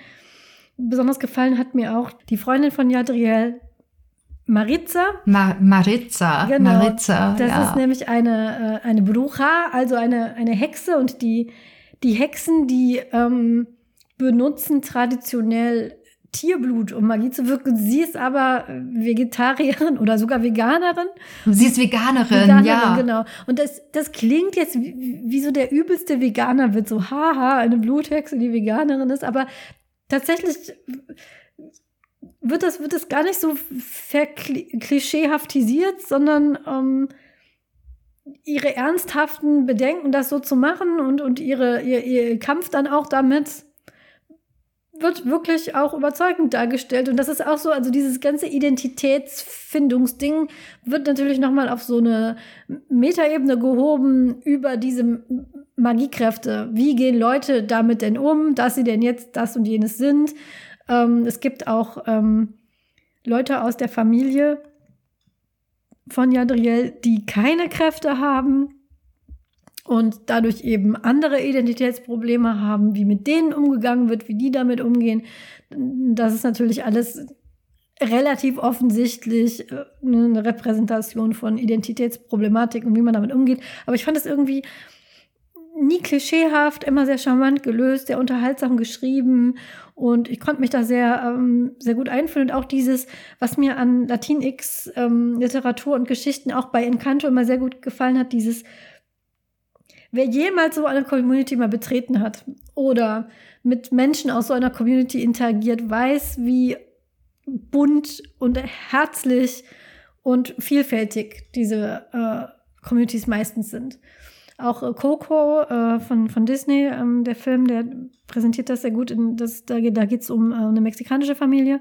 Besonders gefallen hat mir auch die Freundin von Jadriel, Maritza. Ma Maritza. Genau. Maritza. Das ja. ist nämlich eine, äh, eine Brucha, also eine, eine Hexe. Und die, die Hexen, die ähm, benutzen traditionell Tierblut, um Magie zu wirken. Sie ist aber Vegetarierin oder sogar Veganerin. Sie ist Veganerin, Veganerin ja. Genau. Und das, das klingt jetzt wie, wie so der übelste Veganer wird, so haha, eine Bluthexe, die Veganerin ist. Aber tatsächlich wird das, wird das gar nicht so verklischeehaftisiert, sondern ähm, ihre ernsthaften Bedenken, das so zu machen und, und ihre, ihr, ihr Kampf dann auch damit wird wirklich auch überzeugend dargestellt. Und das ist auch so, also dieses ganze Identitätsfindungsding wird natürlich nochmal auf so eine Metaebene gehoben über diese Magiekräfte. Wie gehen Leute damit denn um, dass sie denn jetzt das und jenes sind? Ähm, es gibt auch ähm, Leute aus der Familie von Jadriel, die keine Kräfte haben und dadurch eben andere Identitätsprobleme haben, wie mit denen umgegangen wird, wie die damit umgehen. Das ist natürlich alles relativ offensichtlich äh, eine Repräsentation von Identitätsproblematik und wie man damit umgeht. Aber ich fand es irgendwie nie klischeehaft, immer sehr charmant gelöst, sehr unterhaltsam geschrieben und ich konnte mich da sehr, ähm, sehr gut einfühlen. Und auch dieses, was mir an Latinx ähm, Literatur und Geschichten auch bei Encanto immer sehr gut gefallen hat, dieses, wer jemals so eine Community mal betreten hat oder mit Menschen aus so einer Community interagiert, weiß, wie bunt und herzlich und vielfältig diese äh, Communities meistens sind. Auch äh, Coco äh, von, von Disney, ähm, der Film, der präsentiert das sehr gut. In das, da da geht es um äh, eine mexikanische Familie.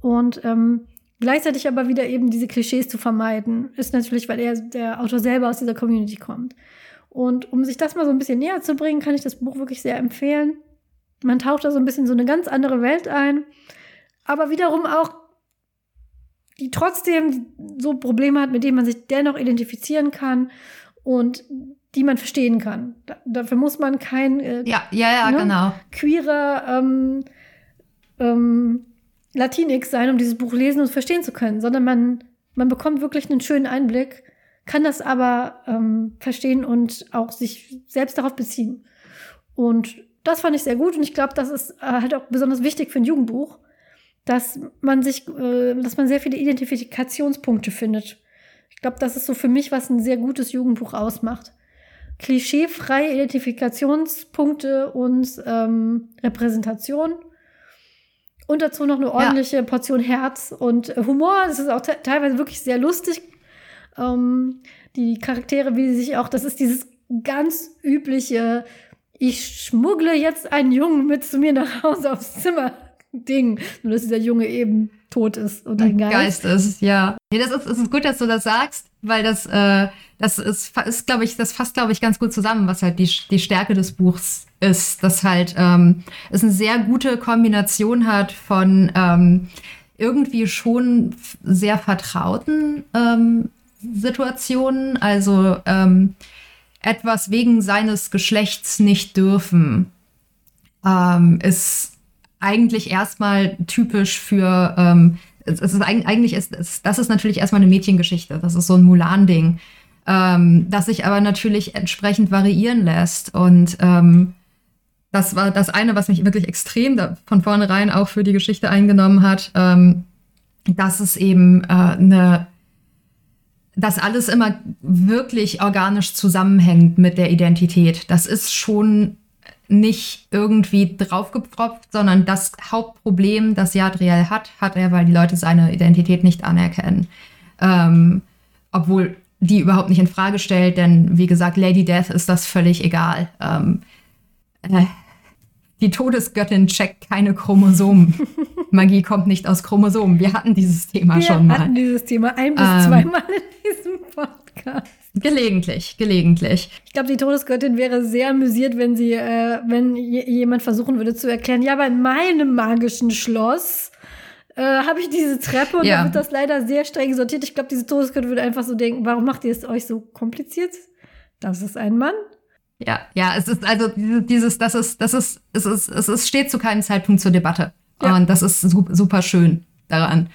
Und ähm, gleichzeitig aber wieder eben diese Klischees zu vermeiden, ist natürlich, weil er, der Autor selber aus dieser Community kommt. Und um sich das mal so ein bisschen näher zu bringen, kann ich das Buch wirklich sehr empfehlen. Man taucht da so ein bisschen so eine ganz andere Welt ein, aber wiederum auch, die trotzdem so Probleme hat, mit denen man sich dennoch identifizieren kann und die man verstehen kann. Da, dafür muss man kein äh, ja, ja, ja, ne, genau. queerer ähm, ähm, Latinx sein, um dieses Buch lesen und verstehen zu können, sondern man, man bekommt wirklich einen schönen Einblick, kann das aber ähm, verstehen und auch sich selbst darauf beziehen. Und das fand ich sehr gut und ich glaube, das ist äh, halt auch besonders wichtig für ein Jugendbuch, dass man sich, äh, dass man sehr viele Identifikationspunkte findet. Ich glaube, das ist so für mich, was ein sehr gutes Jugendbuch ausmacht. Klischeefreie Identifikationspunkte und ähm, Repräsentation Und dazu noch eine ordentliche ja. Portion Herz und Humor. Das ist auch teilweise wirklich sehr lustig. Ähm, die Charaktere, wie sie sich auch, das ist dieses ganz übliche, ich schmuggle jetzt einen Jungen mit zu mir nach Hause aufs Zimmer Ding. Nur dass dieser Junge eben tot ist und ein Geist. Geist ist, ja. Nee, das ist, ist gut, dass du das sagst, weil das, äh, das ist, ist glaube ich, das fasst, glaube ich, ganz gut zusammen, was halt die, die Stärke des Buchs ist, dass halt ähm, es eine sehr gute Kombination hat von ähm, irgendwie schon sehr vertrauten ähm, Situationen, also ähm, etwas wegen seines Geschlechts nicht dürfen, ähm, ist eigentlich erstmal typisch für, ähm, es ist eigentlich, ist, das ist natürlich erstmal eine Mädchengeschichte, das ist so ein Mulan-Ding, ähm, das sich aber natürlich entsprechend variieren lässt und ähm, das war das eine, was mich wirklich extrem da, von vornherein auch für die Geschichte eingenommen hat, ähm, dass es eben äh, eine dass alles immer wirklich organisch zusammenhängt mit der Identität. Das ist schon nicht irgendwie draufgepfropft, sondern das Hauptproblem, das Jadriel hat, hat er, weil die Leute seine Identität nicht anerkennen. Ähm, obwohl die überhaupt nicht in Frage stellt, denn wie gesagt, Lady Death ist das völlig egal. Ähm, äh, die Todesgöttin checkt keine Chromosomen. Magie kommt nicht aus Chromosomen. Wir hatten dieses Thema Wir schon mal. Wir hatten dieses Thema ein bis ähm, zweimal in diesem Podcast. Gelegentlich, gelegentlich. Ich glaube, die Todesgöttin wäre sehr amüsiert, wenn sie, äh, wenn jemand versuchen würde zu erklären, ja, bei meinem magischen Schloss äh, habe ich diese Treppe und ja. da wird das leider sehr streng sortiert. Ich glaube, diese Todesgöttin würde einfach so denken, warum macht ihr es euch so kompliziert? Das ist ein Mann. Ja, ja, es ist also dieses, das ist, das ist, es ist, es ist, steht zu keinem Zeitpunkt zur Debatte. Ja. Und das ist super schön daran.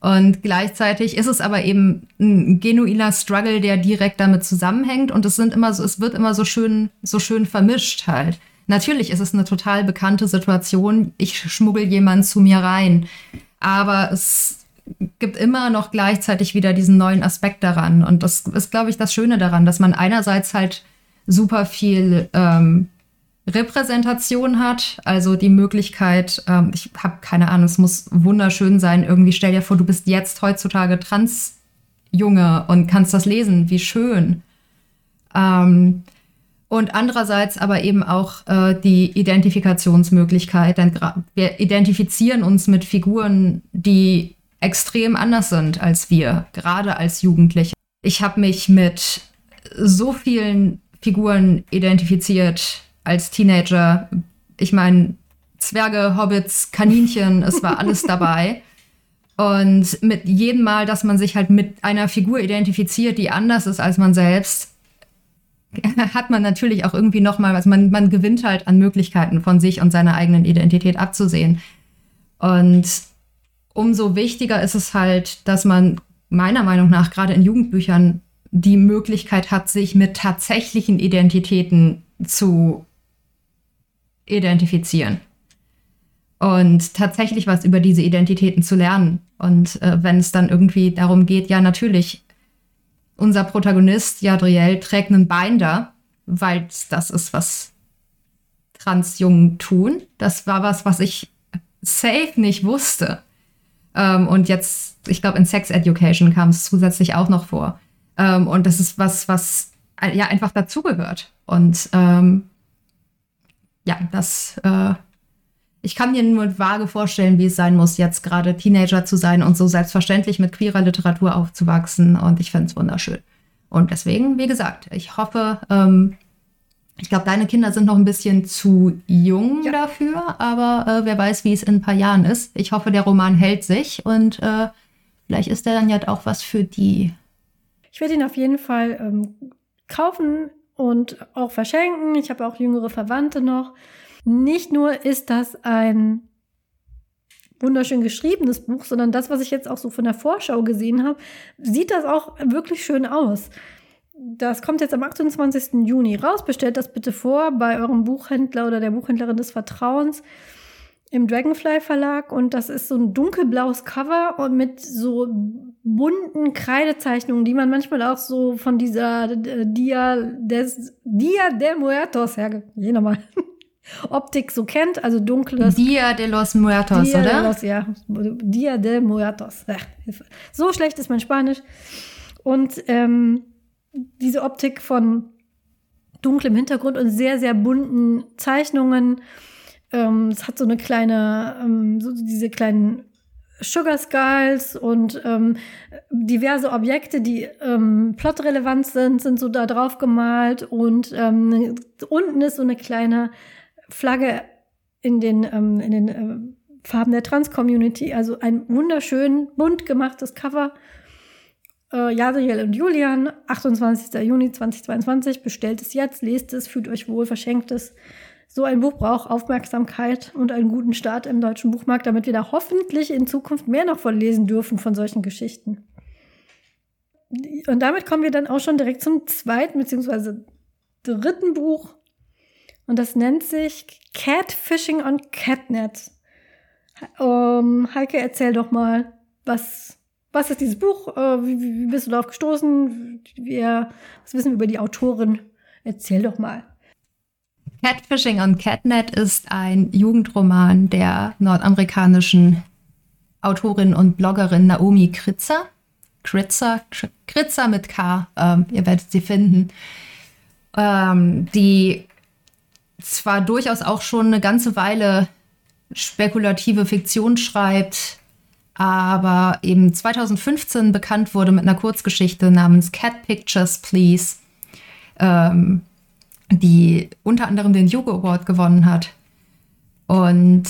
Und gleichzeitig ist es aber eben ein genuiner Struggle, der direkt damit zusammenhängt. Und es sind immer so, es wird immer so schön, so schön vermischt halt. Natürlich ist es eine total bekannte Situation. Ich schmuggel jemanden zu mir rein. Aber es gibt immer noch gleichzeitig wieder diesen neuen Aspekt daran. Und das ist, glaube ich, das Schöne daran, dass man einerseits halt super viel ähm, Repräsentation hat, also die Möglichkeit, ähm, ich habe keine Ahnung, es muss wunderschön sein, irgendwie stell dir vor, du bist jetzt heutzutage Transjunge und kannst das lesen, wie schön. Ähm, und andererseits aber eben auch äh, die Identifikationsmöglichkeit, denn wir identifizieren uns mit Figuren, die extrem anders sind als wir, gerade als Jugendliche. Ich habe mich mit so vielen Figuren identifiziert als Teenager. Ich meine, Zwerge, Hobbits, Kaninchen, es war alles dabei. Und mit jedem Mal, dass man sich halt mit einer Figur identifiziert, die anders ist als man selbst, hat man natürlich auch irgendwie nochmal was. Man, man gewinnt halt an Möglichkeiten von sich und seiner eigenen Identität abzusehen. Und umso wichtiger ist es halt, dass man meiner Meinung nach gerade in Jugendbüchern die Möglichkeit hat, sich mit tatsächlichen Identitäten zu identifizieren und tatsächlich was über diese Identitäten zu lernen. Und äh, wenn es dann irgendwie darum geht, ja, natürlich, unser Protagonist, Jadriel, trägt einen Binder, weil das ist, was Transjungen tun. Das war was, was ich safe nicht wusste. Ähm, und jetzt, ich glaube, in Sex Education kam es zusätzlich auch noch vor. Ähm, und das ist was, was äh, ja einfach dazugehört. Und ähm, ja, das, äh, ich kann mir nur vage vorstellen, wie es sein muss, jetzt gerade Teenager zu sein und so selbstverständlich mit queerer Literatur aufzuwachsen. Und ich finde es wunderschön. Und deswegen, wie gesagt, ich hoffe, ähm, ich glaube, deine Kinder sind noch ein bisschen zu jung ja. dafür, aber äh, wer weiß, wie es in ein paar Jahren ist. Ich hoffe, der Roman hält sich und äh, vielleicht ist der dann ja auch was für die. Ich werde ihn auf jeden Fall ähm, kaufen und auch verschenken. Ich habe auch jüngere Verwandte noch. Nicht nur ist das ein wunderschön geschriebenes Buch, sondern das, was ich jetzt auch so von der Vorschau gesehen habe, sieht das auch wirklich schön aus. Das kommt jetzt am 28. Juni raus. Bestellt das bitte vor bei eurem Buchhändler oder der Buchhändlerin des Vertrauens im Dragonfly Verlag und das ist so ein dunkelblaues Cover und mit so bunten Kreidezeichnungen, die man manchmal auch so von dieser äh, Dia des Dia de Muertos her, je nochmal, Optik so kennt, also dunkles. Dia de los Muertos, Dia oder? De los, ja, Dia de Muertos. Ach, so schlecht ist mein Spanisch. Und ähm, diese Optik von dunklem Hintergrund und sehr, sehr bunten Zeichnungen. Ähm, es hat so eine kleine, ähm, so diese kleinen Sugar Skulls und ähm, diverse Objekte, die ähm, plotrelevant sind, sind so da drauf gemalt und ähm, unten ist so eine kleine Flagge in den, ähm, in den äh, Farben der Trans-Community. Also ein wunderschön bunt gemachtes Cover. Äh, Jadriel und Julian, 28. Juni 2022. Bestellt es jetzt, lest es, fühlt euch wohl, verschenkt es. So ein Buch braucht Aufmerksamkeit und einen guten Start im deutschen Buchmarkt, damit wir da hoffentlich in Zukunft mehr noch von lesen dürfen von solchen Geschichten. Und damit kommen wir dann auch schon direkt zum zweiten bzw. dritten Buch. Und das nennt sich Catfishing on Catnet. Um, Heike, erzähl doch mal, was, was ist dieses Buch? Uh, wie, wie, bist du darauf gestoßen? Wir, was wissen wir über die Autorin? Erzähl doch mal. Catfishing on Catnet ist ein Jugendroman der nordamerikanischen Autorin und Bloggerin Naomi Kritzer. Kritzer, Kritzer mit K, ähm, ihr werdet sie finden. Ähm, die zwar durchaus auch schon eine ganze Weile spekulative Fiktion schreibt, aber eben 2015 bekannt wurde mit einer Kurzgeschichte namens Cat Pictures, Please. Ähm, die unter anderem den Hugo Award gewonnen hat. Und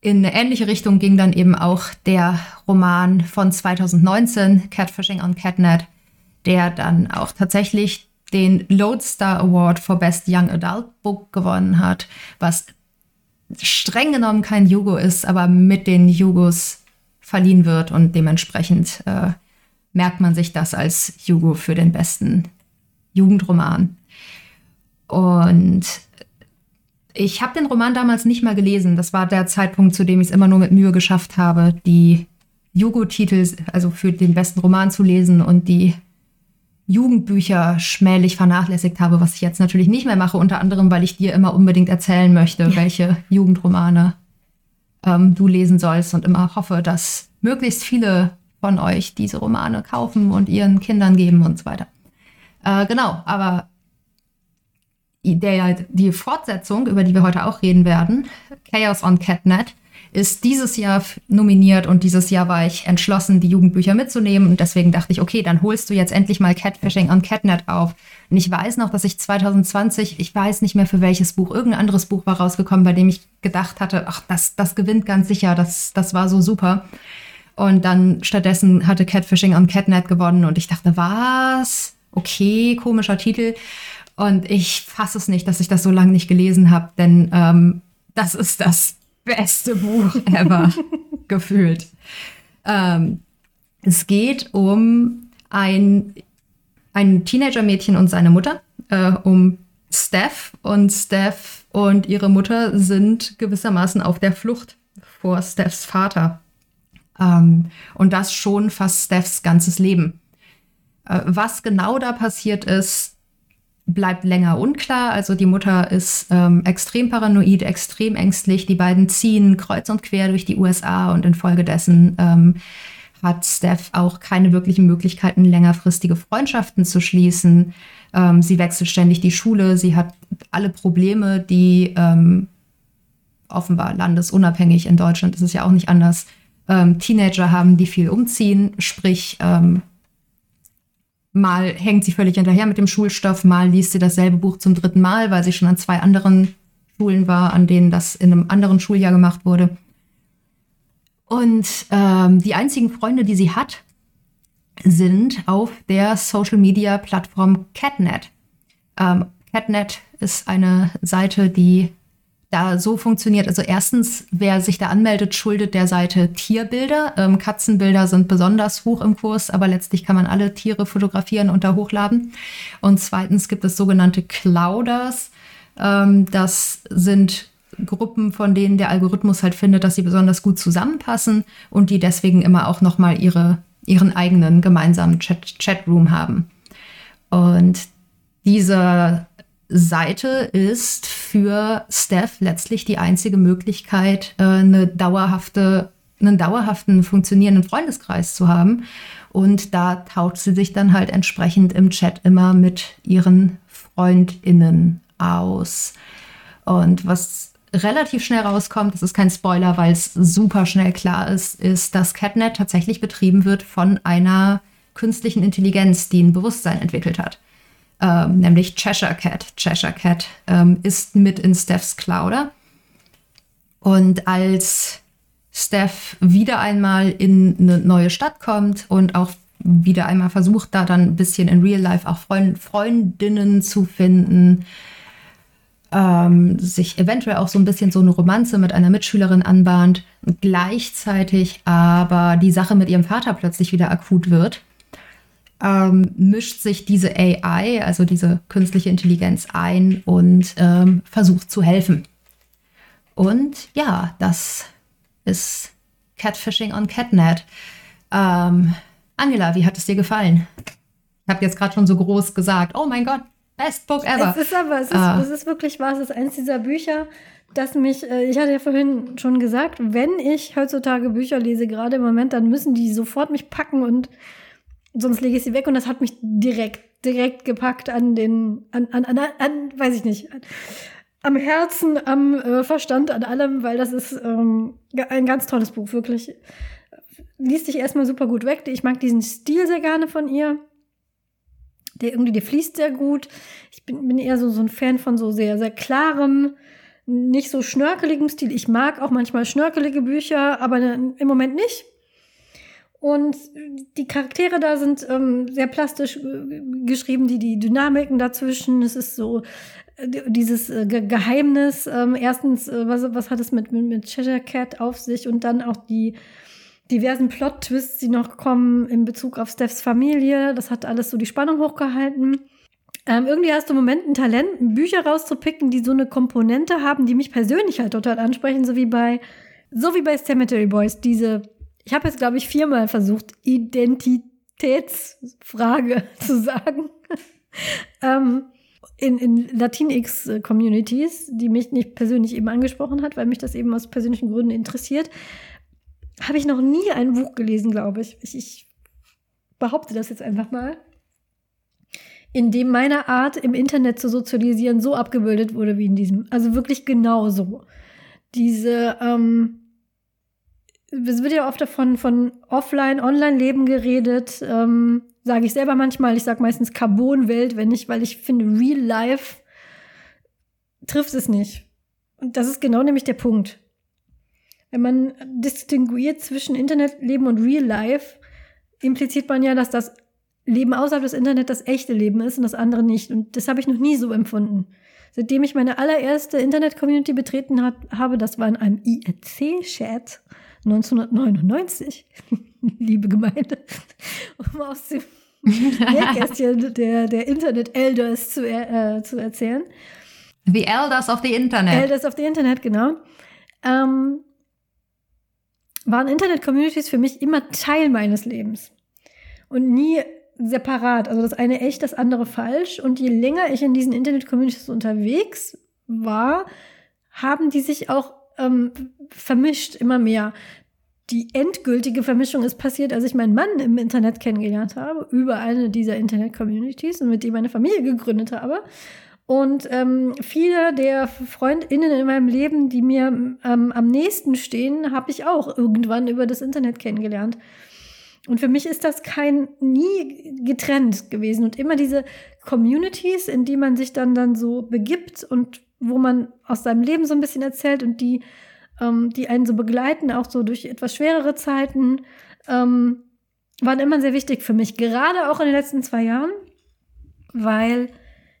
in eine ähnliche Richtung ging dann eben auch der Roman von 2019, Catfishing on Catnet, der dann auch tatsächlich den Lodestar Award for Best Young Adult Book gewonnen hat, was streng genommen kein Hugo ist, aber mit den Hugos verliehen wird und dementsprechend äh, merkt man sich das als Hugo für den besten Jugendroman. Und ich habe den Roman damals nicht mal gelesen. Das war der Zeitpunkt, zu dem ich es immer nur mit Mühe geschafft habe, die Jugo-Titel, also für den besten Roman zu lesen und die Jugendbücher schmählich vernachlässigt habe, was ich jetzt natürlich nicht mehr mache, unter anderem, weil ich dir immer unbedingt erzählen möchte, welche Jugendromane ähm, du lesen sollst und immer hoffe, dass möglichst viele von euch diese Romane kaufen und ihren Kindern geben und so weiter. Äh, genau, aber der, die Fortsetzung, über die wir heute auch reden werden, Chaos on Catnet, ist dieses Jahr nominiert und dieses Jahr war ich entschlossen, die Jugendbücher mitzunehmen und deswegen dachte ich, okay, dann holst du jetzt endlich mal Catfishing on Catnet auf. Und ich weiß noch, dass ich 2020, ich weiß nicht mehr für welches Buch, irgendein anderes Buch war rausgekommen, bei dem ich gedacht hatte, ach, das, das gewinnt ganz sicher, das, das war so super. Und dann stattdessen hatte Catfishing on Catnet gewonnen und ich dachte, was? Okay, komischer Titel. Und ich fasse es nicht, dass ich das so lange nicht gelesen habe, denn ähm, das ist das beste Buch ever gefühlt. Ähm, es geht um ein, ein Teenager-Mädchen und seine Mutter, äh, um Steph. Und Steph und ihre Mutter sind gewissermaßen auf der Flucht vor Stephs Vater. Ähm, und das schon fast Stephs ganzes Leben. Äh, was genau da passiert ist, bleibt länger unklar. Also die Mutter ist ähm, extrem paranoid, extrem ängstlich. Die beiden ziehen kreuz und quer durch die USA und infolgedessen ähm, hat Steph auch keine wirklichen Möglichkeiten, längerfristige Freundschaften zu schließen. Ähm, sie wechselt ständig die Schule. Sie hat alle Probleme, die ähm, offenbar landesunabhängig in Deutschland ist es ja auch nicht anders. Ähm, Teenager haben, die viel umziehen, sprich ähm, Mal hängt sie völlig hinterher mit dem Schulstoff, mal liest sie dasselbe Buch zum dritten Mal, weil sie schon an zwei anderen Schulen war, an denen das in einem anderen Schuljahr gemacht wurde. Und ähm, die einzigen Freunde, die sie hat, sind auf der Social-Media-Plattform Catnet. Ähm, Catnet ist eine Seite, die da so funktioniert. Also erstens, wer sich da anmeldet, schuldet der Seite Tierbilder. Ähm, Katzenbilder sind besonders hoch im Kurs, aber letztlich kann man alle Tiere fotografieren und da hochladen. Und zweitens gibt es sogenannte Clouders. Ähm, das sind Gruppen, von denen der Algorithmus halt findet, dass sie besonders gut zusammenpassen und die deswegen immer auch nochmal ihre, ihren eigenen gemeinsamen Chat Chatroom haben. Und dieser Seite ist für Steph letztlich die einzige Möglichkeit, äh, eine dauerhafte, einen dauerhaften funktionierenden Freundeskreis zu haben. Und da tauscht sie sich dann halt entsprechend im Chat immer mit ihren FreundInnen aus. Und was relativ schnell rauskommt, das ist kein Spoiler, weil es super schnell klar ist, ist, dass CatNet tatsächlich betrieben wird von einer künstlichen Intelligenz, die ein Bewusstsein entwickelt hat ähm, nämlich Cheshire Cat. Cheshire Cat ähm, ist mit in Stephs Clouder. Und als Steph wieder einmal in eine neue Stadt kommt und auch wieder einmal versucht, da dann ein bisschen in Real Life auch Freund, Freundinnen zu finden, ähm, sich eventuell auch so ein bisschen so eine Romanze mit einer Mitschülerin anbahnt, gleichzeitig aber die Sache mit ihrem Vater plötzlich wieder akut wird ähm, mischt sich diese AI, also diese künstliche Intelligenz ein und ähm, versucht zu helfen. Und ja, das ist Catfishing on Catnet. Ähm, Angela, wie hat es dir gefallen? Ich habe jetzt gerade schon so groß gesagt, oh mein Gott, best book ever. Es ist aber, es ist, äh, es ist wirklich wahr, es ist eins dieser Bücher, das mich, äh, ich hatte ja vorhin schon gesagt, wenn ich heutzutage Bücher lese, gerade im Moment, dann müssen die sofort mich packen und sonst lege ich sie weg und das hat mich direkt, direkt gepackt an den, an, an, an, an weiß ich nicht, an, am Herzen, am äh, Verstand, an allem, weil das ist ähm, ein ganz tolles Buch, wirklich. Liest sich erstmal super gut weg. Ich mag diesen Stil sehr gerne von ihr. Der irgendwie, der fließt sehr gut. Ich bin, bin eher so, so ein Fan von so sehr, sehr klarem, nicht so schnörkeligem Stil. Ich mag auch manchmal schnörkelige Bücher, aber im Moment nicht. Und die Charaktere da sind ähm, sehr plastisch äh, geschrieben, die, die Dynamiken dazwischen. Es ist so äh, dieses äh, Ge Geheimnis. Ähm, erstens, äh, was, was hat es mit, mit, mit Cheshire Cat auf sich? Und dann auch die diversen Plot-Twists, die noch kommen in Bezug auf Stephs Familie. Das hat alles so die Spannung hochgehalten. Ähm, irgendwie hast du im Moment ein Talent, Bücher rauszupicken, die so eine Komponente haben, die mich persönlich halt total ansprechen, so wie bei, so wie bei Cemetery Boys, diese ich habe jetzt, glaube ich, viermal versucht, Identitätsfrage zu sagen. ähm, in, in Latinx-Communities, die mich nicht persönlich eben angesprochen hat, weil mich das eben aus persönlichen Gründen interessiert, habe ich noch nie ein Buch gelesen, glaube ich. ich. Ich behaupte das jetzt einfach mal. In dem meine Art, im Internet zu sozialisieren, so abgebildet wurde wie in diesem. Also wirklich genauso. Diese, ähm, es wird ja oft davon von Offline, Online-Leben geredet. Ähm, sage ich selber manchmal. Ich sage meistens Carbon-Welt, wenn nicht, weil ich finde, Real Life trifft es nicht. Und das ist genau nämlich der Punkt. Wenn man distinguiert zwischen Internetleben und Real Life, impliziert man ja, dass das Leben außerhalb des Internets das echte Leben ist und das andere nicht. Und das habe ich noch nie so empfunden. Seitdem ich meine allererste Internet-Community betreten hat, habe, das war in einem IRC-Chat 1999, liebe Gemeinde, um aus dem Nähkästchen der, der Internet-Elders zu, äh, zu erzählen. The Elders of the Internet. Elders of the Internet, genau. Ähm, waren Internet-Communities für mich immer Teil meines Lebens und nie separat. Also das eine echt, das andere falsch. Und je länger ich in diesen Internet-Communities unterwegs war, haben die sich auch ähm, vermischt, immer mehr. Die endgültige Vermischung ist passiert, als ich meinen Mann im Internet kennengelernt habe, über eine dieser Internet-Communities und mit dem meine Familie gegründet habe. Und ähm, viele der FreundInnen in meinem Leben, die mir ähm, am nächsten stehen, habe ich auch irgendwann über das Internet kennengelernt. Und für mich ist das kein nie getrennt gewesen und immer diese Communities, in die man sich dann dann so begibt und wo man aus seinem Leben so ein bisschen erzählt und die, ähm, die einen so begleiten, auch so durch etwas schwerere Zeiten, ähm, waren immer sehr wichtig für mich, gerade auch in den letzten zwei Jahren, weil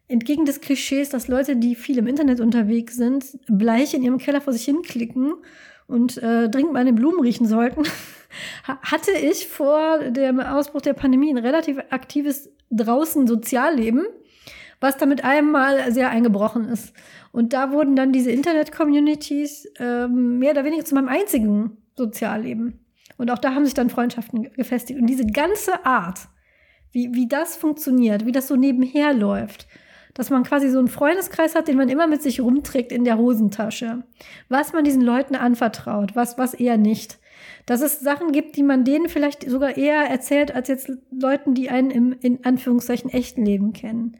entgegen des Klischees, dass Leute, die viel im Internet unterwegs sind, bleich in ihrem Keller vor sich hinklicken und äh, dringend meine Blumen riechen sollten, hatte ich vor dem Ausbruch der Pandemie ein relativ aktives draußen Sozialleben, was da mit einem Mal sehr eingebrochen ist. Und da wurden dann diese Internet-Communities ähm, mehr oder weniger zu meinem einzigen Sozialleben. Und auch da haben sich dann Freundschaften gefestigt. Und diese ganze Art, wie, wie das funktioniert, wie das so nebenher läuft, dass man quasi so einen Freundeskreis hat, den man immer mit sich rumträgt in der Hosentasche. Was man diesen Leuten anvertraut, was, was eher nicht. Dass es Sachen gibt, die man denen vielleicht sogar eher erzählt, als jetzt Leuten, die einen im, in Anführungszeichen, echten Leben kennen.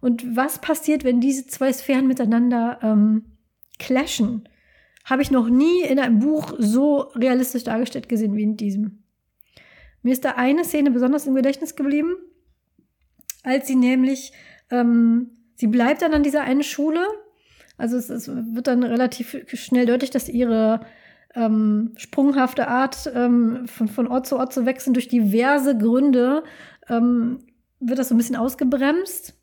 Und was passiert, wenn diese zwei Sphären miteinander ähm, clashen? Habe ich noch nie in einem Buch so realistisch dargestellt gesehen wie in diesem. Mir ist da eine Szene besonders im Gedächtnis geblieben, als sie nämlich, ähm, sie bleibt dann an dieser einen Schule. Also es, es wird dann relativ schnell deutlich, dass ihre ähm, sprunghafte Art, ähm, von, von Ort zu Ort zu wechseln, durch diverse Gründe, ähm, wird das so ein bisschen ausgebremst.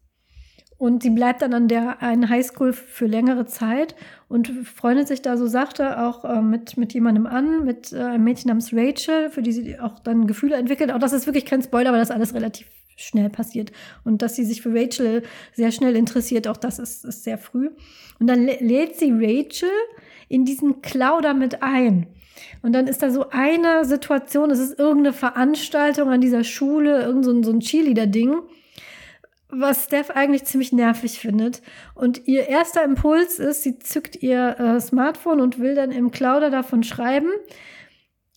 Und sie bleibt dann an der einen Highschool für längere Zeit und freundet sich da, so sagte, auch äh, mit, mit jemandem an, mit äh, einem Mädchen namens Rachel, für die sie auch dann Gefühle entwickelt. Auch das ist wirklich kein Spoiler, weil das alles relativ schnell passiert. Und dass sie sich für Rachel sehr schnell interessiert, auch das ist, ist sehr früh. Und dann lädt sie Rachel in diesen Klauder mit ein. Und dann ist da so eine Situation, es ist irgendeine Veranstaltung an dieser Schule, irgend so ein, so ein Cheerleader-Ding was Steph eigentlich ziemlich nervig findet. Und ihr erster Impuls ist, sie zückt ihr äh, Smartphone und will dann im Clouder davon schreiben.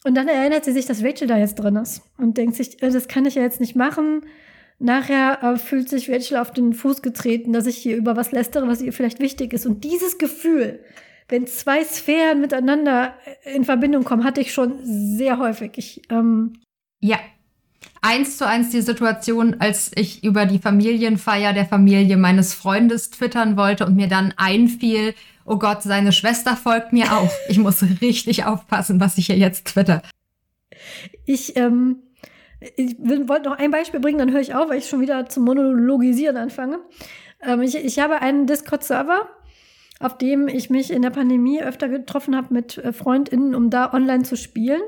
Und dann erinnert sie sich, dass Rachel da jetzt drin ist und denkt sich, äh, das kann ich ja jetzt nicht machen. Nachher äh, fühlt sich Rachel auf den Fuß getreten, dass ich hier über was lästere, was ihr vielleicht wichtig ist. Und dieses Gefühl, wenn zwei Sphären miteinander äh, in Verbindung kommen, hatte ich schon sehr häufig. Ich, ähm, ja, eins zu eins die Situation, als ich über die Familienfeier der Familie meines Freundes twittern wollte und mir dann einfiel, oh Gott, seine Schwester folgt mir auch. Ich muss richtig aufpassen, was ich hier jetzt twitter. Ich, ähm, ich wollte noch ein Beispiel bringen, dann höre ich auf, weil ich schon wieder zum Monologisieren anfange. Ähm, ich, ich habe einen Discord-Server, auf dem ich mich in der Pandemie öfter getroffen habe mit äh, FreundInnen, um da online zu spielen.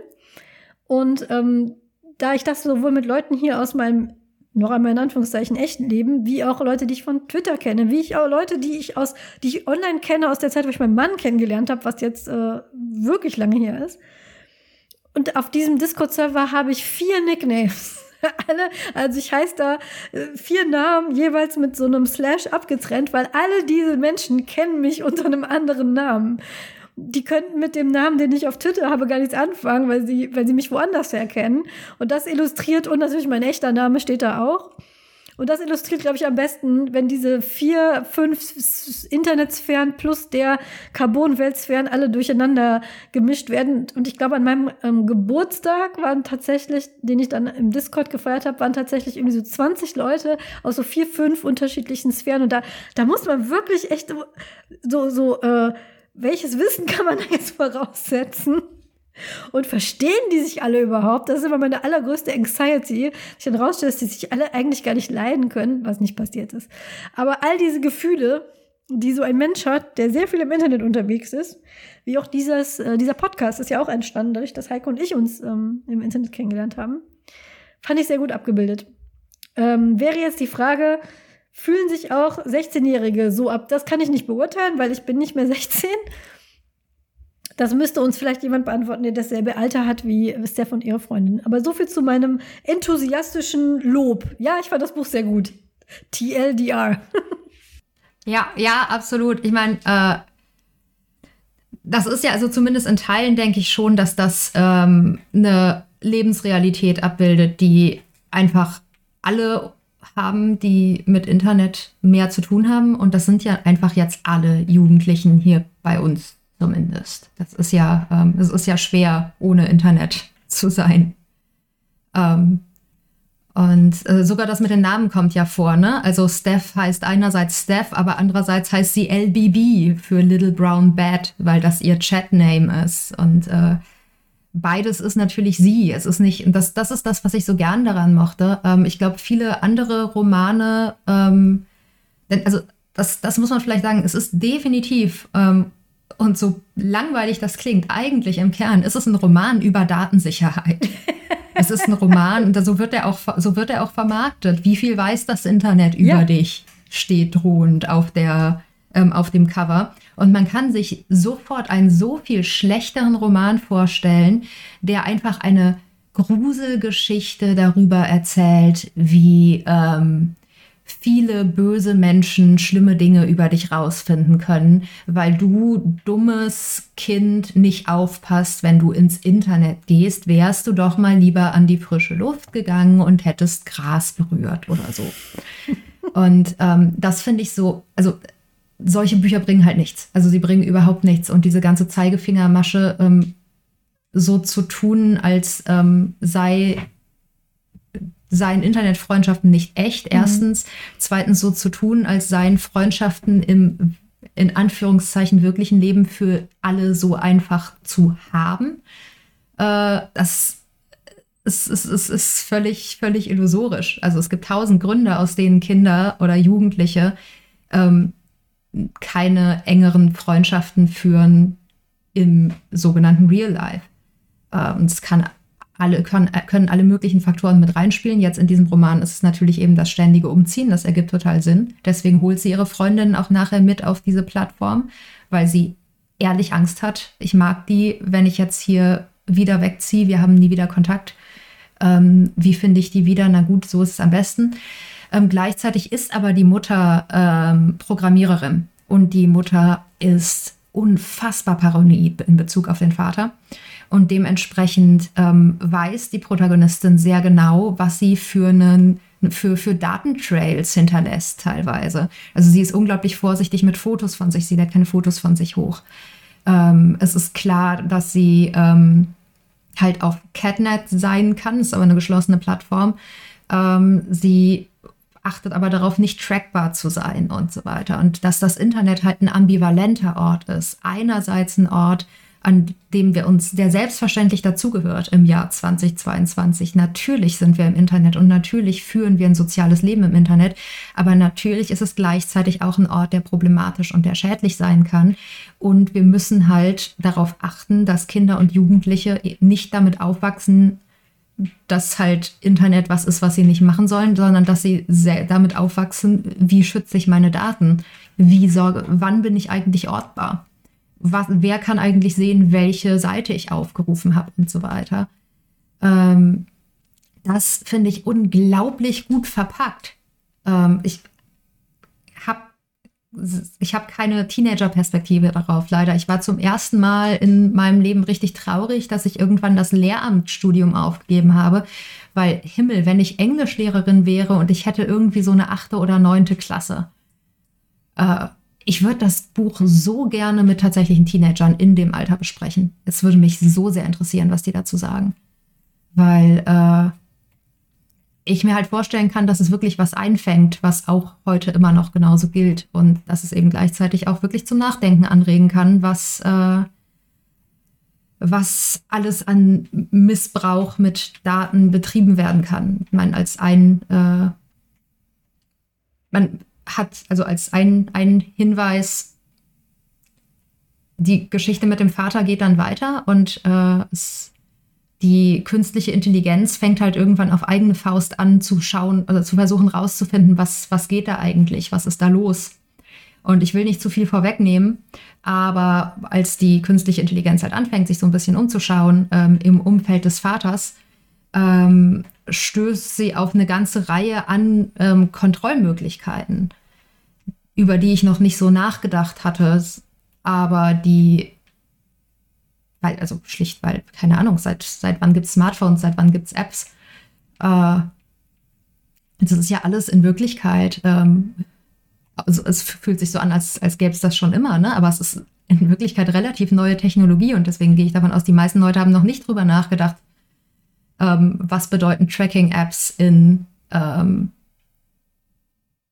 Und ähm, da ich das sowohl mit Leuten hier aus meinem noch einmal in Anführungszeichen echten Leben, wie auch Leute, die ich von Twitter kenne, wie ich auch Leute, die ich aus, die ich online kenne aus der Zeit, wo ich meinen Mann kennengelernt habe, was jetzt äh, wirklich lange her ist. Und auf diesem Discord-Server habe ich vier Nicknames. alle, also ich heiße da äh, vier Namen jeweils mit so einem Slash abgetrennt, weil alle diese Menschen kennen mich unter einem anderen Namen die könnten mit dem Namen, den ich auf Twitter habe, gar nichts anfangen, weil sie, weil sie mich woanders herkennen. Und das illustriert, und natürlich mein echter Name steht da auch. Und das illustriert, glaube ich, am besten, wenn diese vier, fünf Internetsphären plus der Carbon-Weltsphären alle durcheinander gemischt werden. Und ich glaube, an meinem ähm, Geburtstag waren tatsächlich, den ich dann im Discord gefeiert habe, waren tatsächlich irgendwie so 20 Leute aus so vier, fünf unterschiedlichen Sphären. Und da, da muss man wirklich echt so, so, äh, welches Wissen kann man da jetzt voraussetzen? Und verstehen die sich alle überhaupt? Das ist immer meine allergrößte Anxiety. Ich dann rausstelle, dass die sich alle eigentlich gar nicht leiden können, was nicht passiert ist. Aber all diese Gefühle, die so ein Mensch hat, der sehr viel im Internet unterwegs ist, wie auch dieses, äh, dieser Podcast ist ja auch entstanden, dadurch, dass Heike und ich uns ähm, im Internet kennengelernt haben, fand ich sehr gut abgebildet. Ähm, wäre jetzt die Frage, fühlen sich auch 16-Jährige so ab. Das kann ich nicht beurteilen, weil ich bin nicht mehr 16. Das müsste uns vielleicht jemand beantworten, der dasselbe Alter hat wie Steph und ihre Freundin. Aber so viel zu meinem enthusiastischen Lob. Ja, ich fand das Buch sehr gut. TLDR. ja, ja, absolut. Ich meine, äh, das ist ja also zumindest in Teilen, denke ich schon, dass das ähm, eine Lebensrealität abbildet, die einfach alle haben, die mit Internet mehr zu tun haben. Und das sind ja einfach jetzt alle Jugendlichen hier bei uns zumindest. Das ist ja, ähm, es ist ja schwer, ohne Internet zu sein. Ähm, und äh, sogar das mit den Namen kommt ja vor, ne? Also Steph heißt einerseits Steph, aber andererseits heißt sie LBB für Little Brown Bat, weil das ihr Chatname ist. Und äh, beides ist natürlich sie. Es ist nicht, das, das ist das, was ich so gern daran mochte. Ähm, ich glaube, viele andere Romane, ähm, denn, also das, das muss man vielleicht sagen, es ist definitiv, ähm, und so langweilig das klingt, eigentlich im Kern ist es ein Roman über Datensicherheit. es ist ein Roman und so wird er auch, so wird er auch vermarktet. Wie viel weiß das Internet über ja. dich? Steht drohend auf der, ähm, auf dem Cover. Und man kann sich sofort einen so viel schlechteren Roman vorstellen, der einfach eine Gruselgeschichte darüber erzählt, wie ähm, viele böse Menschen schlimme Dinge über dich rausfinden können, weil du dummes Kind nicht aufpasst, wenn du ins Internet gehst, wärst du doch mal lieber an die frische Luft gegangen und hättest Gras berührt oder so. und ähm, das finde ich so, also solche Bücher bringen halt nichts. Also sie bringen überhaupt nichts. Und diese ganze Zeigefingermasche ähm, so zu tun, als ähm, sei seien Internetfreundschaften nicht echt, mhm. erstens. Mhm. Zweitens so zu tun, als seien Freundschaften im in Anführungszeichen wirklichen Leben für alle so einfach zu haben. Äh, das ist, ist, ist, ist völlig, völlig illusorisch. Also es gibt tausend Gründe, aus denen Kinder oder Jugendliche ähm, keine engeren Freundschaften führen im sogenannten Real Life. Äh, und es kann alle, können, können alle möglichen Faktoren mit reinspielen. Jetzt in diesem Roman ist es natürlich eben das ständige Umziehen, das ergibt total Sinn. Deswegen holt sie ihre Freundin auch nachher mit auf diese Plattform, weil sie ehrlich Angst hat. Ich mag die, wenn ich jetzt hier wieder wegziehe, wir haben nie wieder Kontakt. Ähm, wie finde ich die wieder? Na gut, so ist es am besten. Ähm, gleichzeitig ist aber die Mutter ähm, Programmiererin und die Mutter ist unfassbar paranoid in Bezug auf den Vater. Und dementsprechend ähm, weiß die Protagonistin sehr genau, was sie für einen für, für Datentrails hinterlässt teilweise. Also sie ist unglaublich vorsichtig mit Fotos von sich. Sie lädt keine Fotos von sich hoch. Ähm, es ist klar, dass sie ähm, halt auf Catnet sein kann, ist aber eine geschlossene Plattform. Ähm, sie achtet aber darauf, nicht trackbar zu sein und so weiter. Und dass das Internet halt ein ambivalenter Ort ist. Einerseits ein Ort, an dem wir uns, der selbstverständlich dazugehört im Jahr 2022. Natürlich sind wir im Internet und natürlich führen wir ein soziales Leben im Internet, aber natürlich ist es gleichzeitig auch ein Ort, der problematisch und der schädlich sein kann. Und wir müssen halt darauf achten, dass Kinder und Jugendliche nicht damit aufwachsen, dass halt Internet was ist, was sie nicht machen sollen, sondern dass sie damit aufwachsen, wie schütze ich meine Daten? Wie sorge, wann bin ich eigentlich ortbar? was, wer kann eigentlich sehen, welche Seite ich aufgerufen habe und so weiter. Ähm, das finde ich unglaublich gut verpackt. Ähm, ich ich hab keine Teenager-Perspektive darauf, leider. Ich war zum ersten Mal in meinem Leben richtig traurig, dass ich irgendwann das Lehramtsstudium aufgegeben habe, weil Himmel, wenn ich Englischlehrerin wäre und ich hätte irgendwie so eine achte oder neunte Klasse, äh, ich würde das Buch so gerne mit tatsächlichen Teenagern in dem Alter besprechen. Es würde mich so sehr interessieren, was die dazu sagen. Weil äh, ich mir halt vorstellen kann, dass es wirklich was einfängt, was auch heute immer noch genauso gilt. Und dass es eben gleichzeitig auch wirklich zum Nachdenken anregen kann, was, äh, was alles an Missbrauch mit Daten betrieben werden kann. Ich meine, als ein äh, man, hat, also als ein, ein Hinweis, die Geschichte mit dem Vater geht dann weiter und äh, es, die künstliche Intelligenz fängt halt irgendwann auf eigene Faust an zu schauen, also zu versuchen rauszufinden, was, was geht da eigentlich, was ist da los. Und ich will nicht zu viel vorwegnehmen, aber als die künstliche Intelligenz halt anfängt, sich so ein bisschen umzuschauen ähm, im Umfeld des Vaters, ähm, stößt sie auf eine ganze Reihe an ähm, Kontrollmöglichkeiten über die ich noch nicht so nachgedacht hatte, aber die, weil, also schlicht, weil, keine Ahnung, seit, seit wann gibt es Smartphones, seit wann gibt es Apps? Äh, das ist ja alles in Wirklichkeit, ähm, also es fühlt sich so an, als, als gäbe es das schon immer, ne? aber es ist in Wirklichkeit relativ neue Technologie und deswegen gehe ich davon aus, die meisten Leute haben noch nicht drüber nachgedacht, ähm, was bedeuten Tracking-Apps in ähm,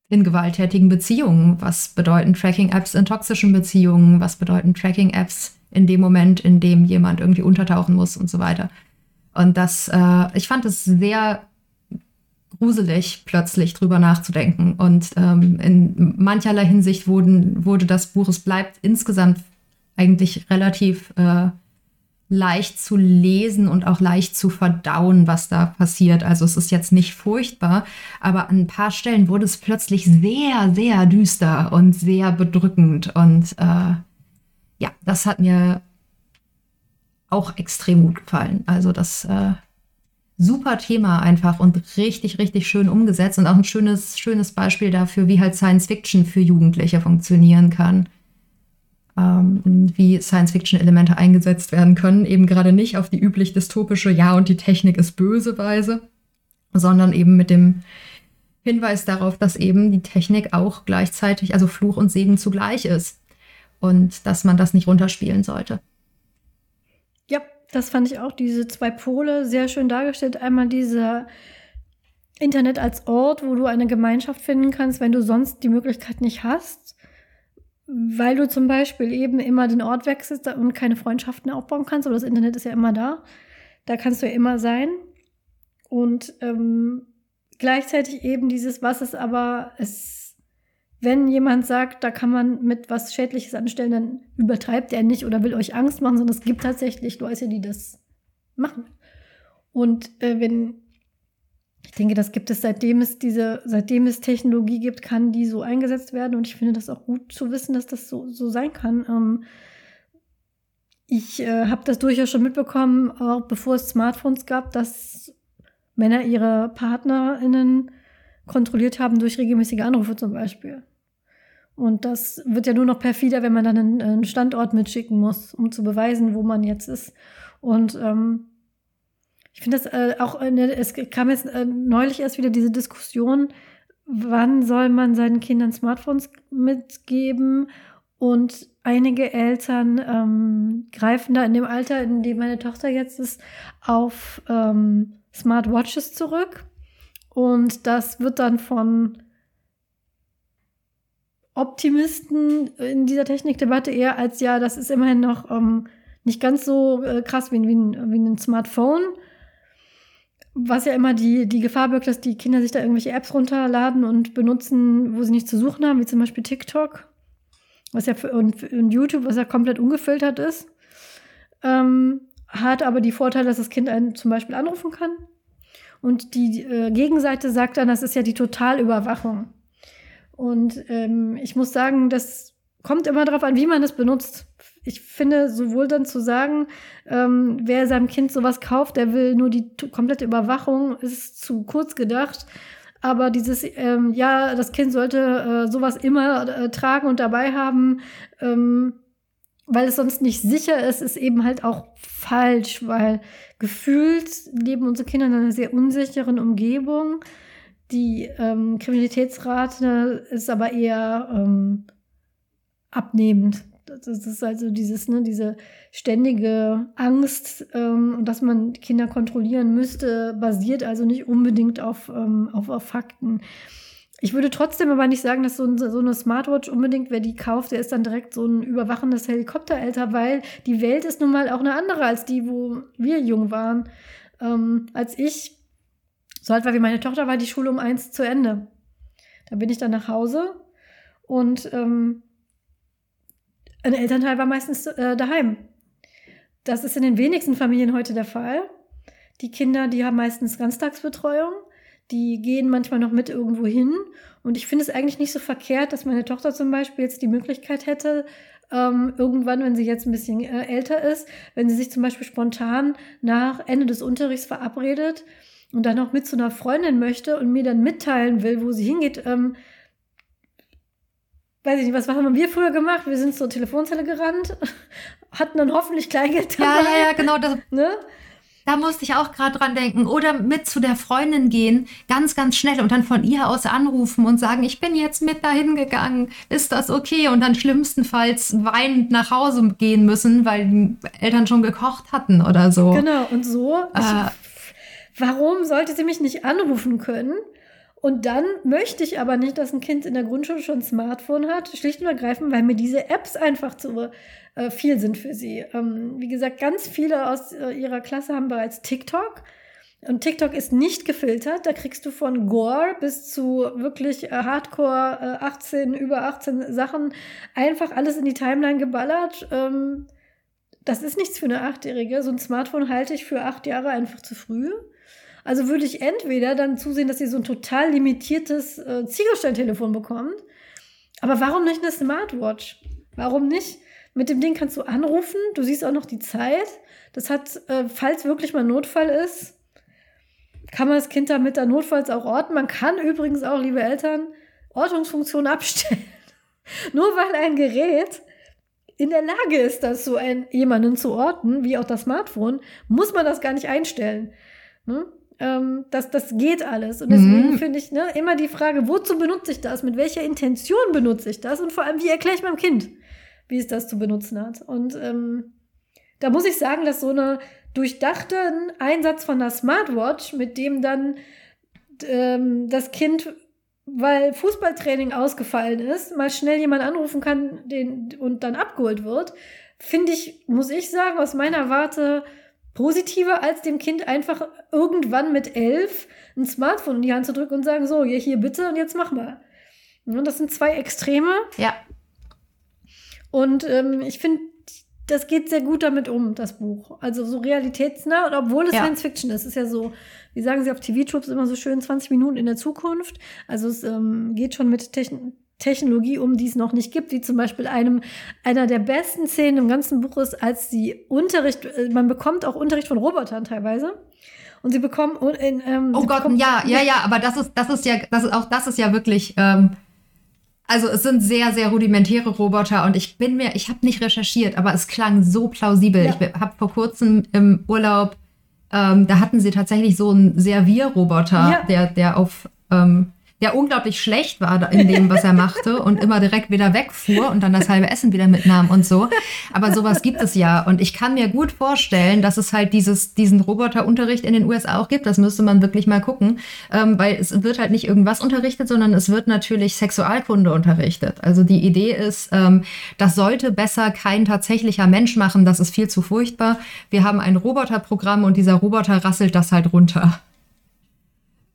in gewalttätigen Beziehungen? Was bedeuten Tracking-Apps in toxischen Beziehungen? Was bedeuten Tracking-Apps in dem Moment, in dem jemand irgendwie untertauchen muss und so weiter? Und das, äh, ich fand es sehr gruselig, plötzlich drüber nachzudenken. Und ähm, in mancherlei Hinsicht wurden, wurde das Buch, es bleibt insgesamt eigentlich relativ äh, leicht zu lesen und auch leicht zu verdauen, was da passiert. Also es ist jetzt nicht furchtbar, aber an ein paar Stellen wurde es plötzlich sehr, sehr düster und sehr bedrückend. Und äh, ja, das hat mir auch extrem gut gefallen. Also das äh, super Thema einfach und richtig, richtig schön umgesetzt und auch ein schönes, schönes Beispiel dafür, wie halt Science Fiction für Jugendliche funktionieren kann. Ähm, wie Science Fiction Elemente eingesetzt werden können. Eben gerade nicht auf die üblich dystopische Ja und die Technik ist böse Weise, sondern eben mit dem Hinweis darauf, dass eben die Technik auch gleichzeitig, also Fluch und Segen zugleich ist und dass man das nicht runterspielen sollte. Ja, das fand ich auch, diese zwei Pole sehr schön dargestellt. Einmal dieser Internet als Ort, wo du eine Gemeinschaft finden kannst, wenn du sonst die Möglichkeit nicht hast, weil du zum Beispiel eben immer den Ort wechselst und keine Freundschaften aufbauen kannst, aber das Internet ist ja immer da. Da kannst du ja immer sein. Und ähm, gleichzeitig eben dieses, was ist aber, es, wenn jemand sagt, da kann man mit was Schädliches anstellen, dann übertreibt er nicht oder will euch Angst machen, sondern es gibt tatsächlich Leute, die das machen. Und äh, wenn, ich denke, das gibt es, seitdem es diese, seitdem es Technologie gibt, kann die so eingesetzt werden. Und ich finde das auch gut zu wissen, dass das so, so sein kann. Ähm, ich äh, habe das durchaus schon mitbekommen, auch bevor es Smartphones gab, dass Männer ihre PartnerInnen kontrolliert haben durch regelmäßige Anrufe zum Beispiel. Und das wird ja nur noch perfider, wenn man dann einen, Standort mitschicken muss, um zu beweisen, wo man jetzt ist. Und ähm, ich finde das äh, auch, eine, es kam jetzt äh, neulich erst wieder diese Diskussion, wann soll man seinen Kindern Smartphones mitgeben? Und einige Eltern ähm, greifen da in dem Alter, in dem meine Tochter jetzt ist, auf ähm, Smartwatches zurück. Und das wird dann von Optimisten in dieser Technikdebatte eher als ja, das ist immerhin noch ähm, nicht ganz so äh, krass wie, wie, ein, wie ein Smartphone. Was ja immer die, die Gefahr birgt, dass die Kinder sich da irgendwelche Apps runterladen und benutzen, wo sie nichts zu suchen haben, wie zum Beispiel TikTok was ja für, und, und YouTube, was ja komplett ungefiltert ist. Ähm, hat aber die Vorteile, dass das Kind einen zum Beispiel anrufen kann. Und die äh, Gegenseite sagt dann, das ist ja die Totalüberwachung. Und ähm, ich muss sagen, das kommt immer darauf an, wie man es benutzt. Ich finde, sowohl dann zu sagen, ähm, wer seinem Kind sowas kauft, der will nur die komplette Überwachung, ist zu kurz gedacht. Aber dieses, ähm, ja, das Kind sollte äh, sowas immer äh, tragen und dabei haben, ähm, weil es sonst nicht sicher ist, ist eben halt auch falsch, weil gefühlt leben unsere Kinder in einer sehr unsicheren Umgebung. Die ähm, Kriminalitätsrate ist aber eher ähm, abnehmend. Das ist also dieses, ne, diese ständige Angst ähm, dass man Kinder kontrollieren müsste, basiert also nicht unbedingt auf, ähm, auf, auf Fakten. Ich würde trotzdem aber nicht sagen, dass so, so, eine Smartwatch unbedingt, wer die kauft, der ist dann direkt so ein überwachendes Helikopterelter, weil die Welt ist nun mal auch eine andere als die, wo wir jung waren. Ähm, als ich, so alt war wie meine Tochter, war die Schule um eins zu Ende. Da bin ich dann nach Hause und ähm, ein Elternteil war meistens äh, daheim. Das ist in den wenigsten Familien heute der Fall. Die Kinder, die haben meistens Ganztagsbetreuung die gehen manchmal noch mit irgendwo hin. Und ich finde es eigentlich nicht so verkehrt, dass meine Tochter zum Beispiel jetzt die Möglichkeit hätte, ähm, irgendwann, wenn sie jetzt ein bisschen äh, älter ist, wenn sie sich zum Beispiel spontan nach Ende des Unterrichts verabredet und dann noch mit zu einer Freundin möchte und mir dann mitteilen will, wo sie hingeht, ähm, weiß ich nicht, was haben wir früher gemacht? Wir sind zur Telefonzelle gerannt, hatten dann hoffentlich Kleingeld dabei. Ja, ja, ja, genau. Das, ne? Da musste ich auch gerade dran denken. Oder mit zu der Freundin gehen, ganz, ganz schnell und dann von ihr aus anrufen und sagen, ich bin jetzt mit dahin gegangen, ist das okay? Und dann schlimmstenfalls weinend nach Hause gehen müssen, weil die Eltern schon gekocht hatten oder so. Genau, und so. Äh, ich, warum sollte sie mich nicht anrufen können? Und dann möchte ich aber nicht, dass ein Kind in der Grundschule schon ein Smartphone hat, schlicht und ergreifend, weil mir diese Apps einfach zu äh, viel sind für sie. Ähm, wie gesagt, ganz viele aus äh, ihrer Klasse haben bereits TikTok. Und TikTok ist nicht gefiltert. Da kriegst du von Gore bis zu wirklich äh, Hardcore äh, 18, über 18 Sachen einfach alles in die Timeline geballert. Ähm, das ist nichts für eine Achtjährige. So ein Smartphone halte ich für acht Jahre einfach zu früh. Also würde ich entweder dann zusehen, dass sie so ein total limitiertes äh, Ziegelsteintelefon bekommt. Aber warum nicht eine Smartwatch? Warum nicht? Mit dem Ding kannst du anrufen, du siehst auch noch die Zeit. Das hat, äh, falls wirklich mal Notfall ist, kann man das Kind damit dann notfalls auch orten. Man kann übrigens auch, liebe Eltern, Ortungsfunktion abstellen. Nur weil ein Gerät in der Lage ist, dazu ein, jemanden zu orten, wie auch das Smartphone, muss man das gar nicht einstellen. Ne? Ähm, das, das geht alles. Und deswegen Mhm. finde ich ne, immer die Frage, wozu benutze ich das? Mit welcher Intention benutze ich das? Und vor allem, wie erkläre ich meinem Kind, wie es das zu benutzen hat? Und ähm, da muss ich sagen, dass so eine durchdachten Einsatz von einer Smartwatch, mit dem dann ähm, das Kind, weil Fußballtraining ausgefallen ist, mal schnell jemand anrufen kann den, und dann abgeholt wird, finde ich, muss ich sagen, aus meiner Warte positiver, als dem Kind einfach irgendwann mit elf ein Smartphone in die Hand zu drücken und sagen, so, hier, hier bitte und jetzt mach mal. Und das sind zwei Extreme. Ja. Und ähm, ich finde, das geht sehr gut damit um, das Buch. Also so realitätsnah, und obwohl es Ja. Science Fiction ist, ist ja so, wie sagen sie auf TV-Tropes immer so schön, 20 Minuten in der Zukunft. Also es ähm, geht schon mit Techn Technologie um, die es noch nicht gibt, wie zum Beispiel einem, einer der besten Szenen im ganzen Buch ist, als sie Unterricht, äh, man bekommt auch Unterricht von Robotern teilweise. Und sie bekommen in, ähm, Oh Gott, ja, ja, ja, aber das ist, das ist ja, das ist auch das ist ja wirklich, ähm, also es sind sehr, sehr rudimentäre Roboter und ich bin mir, ich habe nicht recherchiert, aber es klang so plausibel. Ja. Ich habe vor kurzem im Urlaub, ähm, da hatten sie tatsächlich so einen Servierroboter, Ja. der, der auf ähm, der unglaublich schlecht war in dem, was er machte und immer direkt wieder wegfuhr und dann das halbe Essen wieder mitnahm und so. Aber sowas gibt es ja. Und ich kann mir gut vorstellen, dass es halt dieses, diesen Roboterunterricht in den USA auch gibt. Das müsste man wirklich mal gucken. Ähm, weil es wird halt nicht irgendwas unterrichtet, sondern es wird natürlich Sexualkunde unterrichtet. Also die Idee ist, ähm, das sollte besser kein tatsächlicher Mensch machen. Das ist viel zu furchtbar. Wir haben ein Roboterprogramm und dieser Roboter rasselt das halt runter.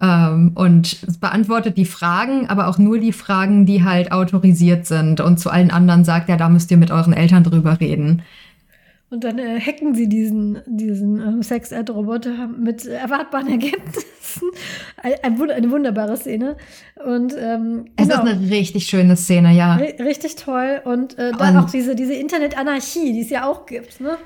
Ähm, und es beantwortet die Fragen, aber auch nur die Fragen, die halt autorisiert sind. Und zu allen anderen sagt er, da müsst ihr mit euren Eltern drüber reden. Und dann äh, hacken sie diesen, diesen ähm, Sex-Ad-Roboter mit erwartbaren Ergebnissen. Ein, ein, eine wunderbare Szene. Und ähm, Es genau, ist eine richtig schöne Szene, ja. ri- richtig toll. Und äh, dann Und- auch diese, diese Internet-Anarchie, die es ja auch gibt. Ne?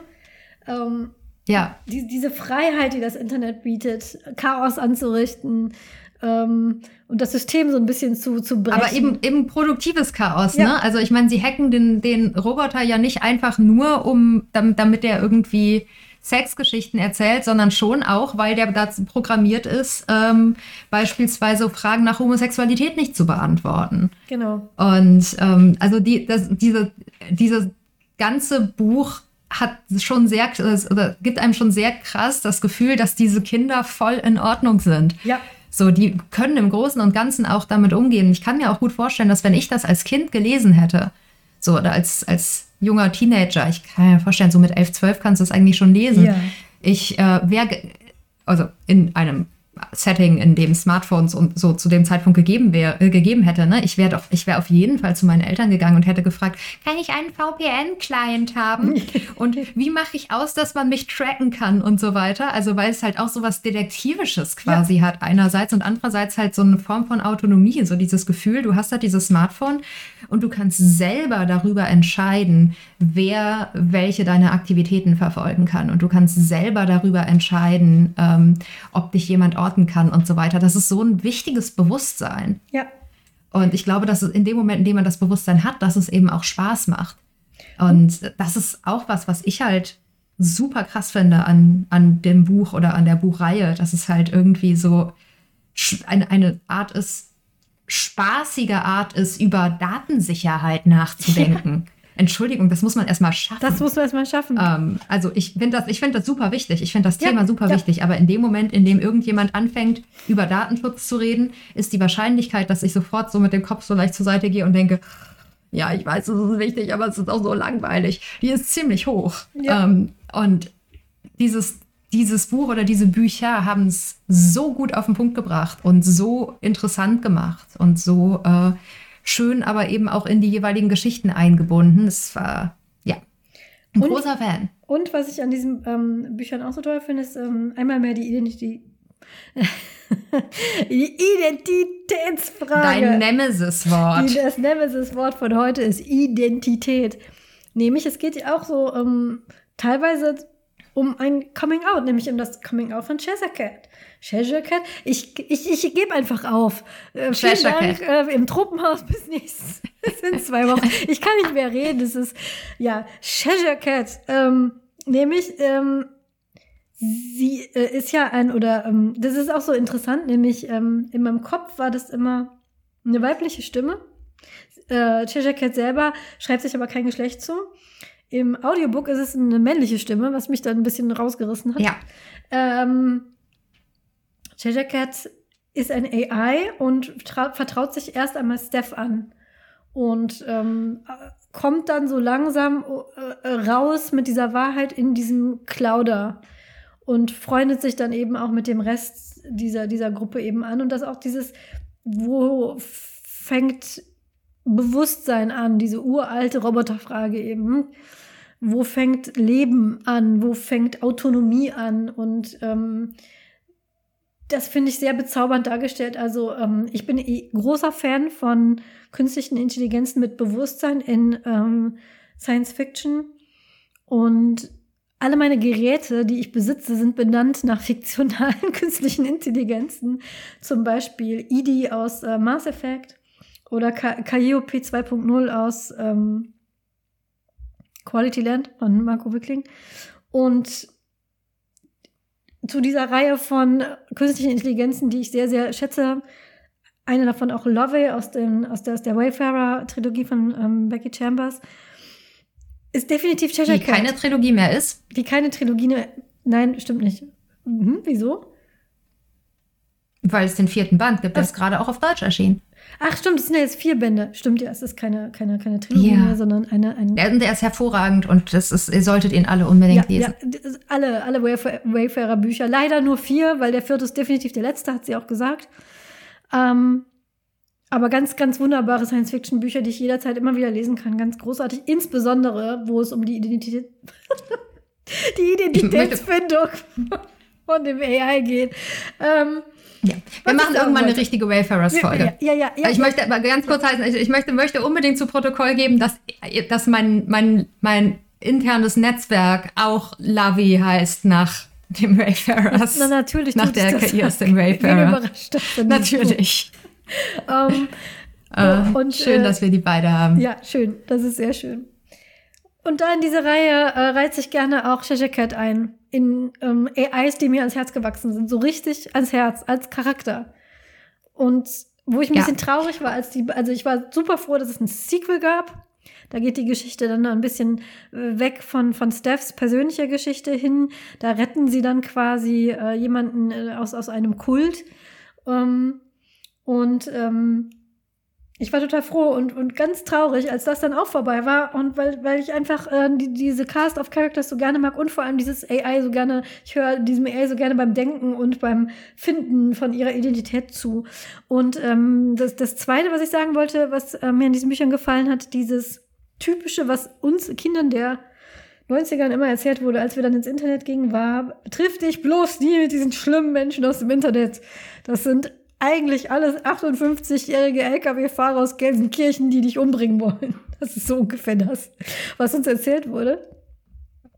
Ähm, Ja, die, diese Freiheit, die das Internet bietet, Chaos anzurichten ähm, und das System so ein bisschen zu, zu brechen. aber eben, eben produktives Chaos, Ja. ne? Also ich meine, sie hacken den, den Roboter ja nicht einfach nur, um damit, damit er irgendwie Sexgeschichten erzählt, sondern schon auch, weil der dazu programmiert ist, ähm, beispielsweise Fragen nach Homosexualität nicht zu beantworten. Genau. Und ähm, also die, das, diese, dieses ganze Buch hat schon sehr, oder gibt einem schon sehr krass das Gefühl, dass diese Kinder voll in Ordnung sind. Ja. So, die können im Großen und Ganzen auch damit umgehen. Ich kann mir auch gut vorstellen, dass wenn ich das als Kind gelesen hätte, so oder als, als junger Teenager, ich kann mir vorstellen, so mit 11, 12 kannst du es eigentlich schon lesen. Ja. Ich äh, wäre, also in einem Setting, in dem Smartphones und so zu dem Zeitpunkt gegeben wär, äh, gegeben hätte, ne? Ich wäre wäre auf jeden Fall zu meinen Eltern gegangen und hätte gefragt, kann ich einen VPN-Client haben? und wie mache ich aus, dass man mich tracken kann und so weiter? Also weil es halt auch so was Detektivisches quasi hat einerseits und andererseits halt so eine Form von Autonomie, so dieses Gefühl, du hast halt dieses Smartphone und du kannst selber darüber entscheiden, wer welche deine Aktivitäten verfolgen kann und du kannst selber darüber entscheiden, ähm, ob dich jemand orten kann und so weiter. Das ist so ein wichtiges Bewusstsein. Ja. Und ich glaube, dass es in dem Moment, in dem man das Bewusstsein hat, dass es eben auch Spaß macht. Und das ist auch was, was ich halt super krass finde an, an dem Buch oder an der Buchreihe, dass es halt irgendwie so eine, eine Art ist, spaßige Art ist, über Datensicherheit nachzudenken. Entschuldigung, das muss man erstmal schaffen. Das muss man erstmal schaffen. Ähm, also ich finde das, ich finde das super wichtig. Ich finde das Ja, Thema super ja. wichtig. Aber in dem Moment, in dem irgendjemand anfängt, über Datenschutz zu reden, ist die Wahrscheinlichkeit, dass ich sofort so mit dem Kopf so leicht zur Seite gehe und denke, ja, ich weiß, es ist wichtig, aber es ist auch so langweilig. Die ist ziemlich hoch. Ja. Ähm, und dieses, dieses Buch oder diese Bücher haben es so gut auf den Punkt gebracht und so interessant gemacht und so äh, schön, aber eben auch in die jeweiligen Geschichten eingebunden. Es war, ja, ein Und- großer Fan. Und was ich an diesen ähm, Büchern auch so toll finde, ist ähm, einmal mehr die Identität. die Identitätsfrage. Dein Nemesis-Wort. Das Nemesis-Wort von heute ist Identität. Nämlich, es geht ja auch so ähm, teilweise um ein Coming Out, nämlich um das Coming Out von Cheshire Cat. Cheshire Cat, ich, ich, ich gebe einfach auf. Äh, vielen Dank äh, im Tropenhaus bis nächstes. Es sind zwei Wochen. Ich kann nicht mehr reden. Das ist, ja, Cheshire Cat. Ähm, nämlich, ähm, sie äh, ist ja ein, oder ähm, das ist auch so interessant, nämlich ähm, in meinem Kopf war das immer eine weibliche Stimme. Äh, Cheshire Cat selber schreibt sich aber kein Geschlecht zu. Im Audiobook ist es eine männliche Stimme, was mich dann ein bisschen rausgerissen hat. Ja. Ähm, Cheshire Cat ist ein AI und trau- vertraut sich erst einmal Steph an und ähm, äh, kommt dann so langsam äh, raus mit dieser Wahrheit in diesem Clouder und freundet sich dann eben auch mit dem Rest dieser, dieser Gruppe eben an und das auch dieses, wo fängt Bewusstsein an, diese uralte Roboterfrage eben. Wo fängt Leben an? Wo fängt Autonomie an? Und ähm, das finde ich sehr bezaubernd dargestellt. Also ähm, ich bin eh großer Fan von künstlichen Intelligenzen mit Bewusstsein in ähm, Science Fiction. Und alle meine Geräte, die ich besitze, sind benannt nach fiktionalen künstlichen Intelligenzen. Zum Beispiel Edie aus äh, Mass Effect oder Ka Calliope 2.0 aus ähm, Quality Land von Marco Wickling. Und zu dieser Reihe von künstlichen Intelligenzen, die ich sehr, sehr schätze, eine davon auch Lovey aus, dem, aus der, aus der Wayfarer-Trilogie von ähm, Becky Chambers, ist definitiv Cheshire Die keine Trilogie mehr ist. die keine Trilogie, ne- nein, stimmt nicht. Mhm, wieso? Weil es den vierten Band gibt, der Was? ist gerade auch auf Deutsch erschienen. Ach, stimmt, es sind ja jetzt vier Bände. Stimmt ja, es ist keine, keine, keine Trilogie Ja. mehr, sondern eine, ein, Der, der ist hervorragend und das ist, ihr solltet ihn alle unbedingt ja, lesen. ja, alle, alle Wayfa- Wayfarer-Bücher. Leider nur vier, weil der vierte ist definitiv der letzte, hat sie auch gesagt. Ähm, aber ganz, ganz wunderbare Science-Fiction-Bücher, die ich jederzeit immer wieder lesen kann. Ganz großartig. Insbesondere, wo es um die Identität, die Identitätsfindung von dem AI geht. Ähm, Ja. Wir machen irgendwann eine richtige Wayfarers-Folge. ja, ja, ja, ja, ich möchte aber ganz kurz heißen, ich, ich möchte, möchte unbedingt zu Protokoll geben, dass, dass mein, mein, mein internes Netzwerk auch Lavi heißt nach dem Wayfarers. Na, natürlich Nach der. KI aus dem Wayfarer. Natürlich. Ähm, Äh, und, schön, äh, dass wir die beide haben. Ja, schön. Das ist sehr schön. Und da in diese Reihe äh, reiht sich gerne auch Cat ein. In ähm, AIs, die mir ans Herz gewachsen sind. So richtig ans Herz, als Charakter. Und wo ich ein Ja. bisschen traurig war, als die, also ich war super froh, dass es ein Sequel gab. Da geht die Geschichte dann ein bisschen äh, weg von, von Stephs persönlicher Geschichte hin. Da retten sie dann quasi äh, jemanden äh, aus, aus einem Kult. Ähm, und ähm, ich war total froh und, und ganz traurig, als das dann auch vorbei war. Und weil, weil ich einfach äh, die, diese Cast of Characters so gerne mag und vor allem dieses AI so gerne, ich höre diesem AI so gerne beim Denken und beim Finden von ihrer Identität zu. Und ähm, das, das Zweite, was ich sagen wollte, was äh, mir in diesen Büchern gefallen hat, dieses typische, was uns Kindern der 90ern immer erzählt wurde, als wir dann ins Internet gingen, war, triff dich bloß nie mit diesen schlimmen Menschen aus dem Internet. Das sind eigentlich alles 58-jährige Lkw-Fahrer aus Gelsenkirchen, die dich umbringen wollen. Das ist so ungefähr das, was uns erzählt wurde.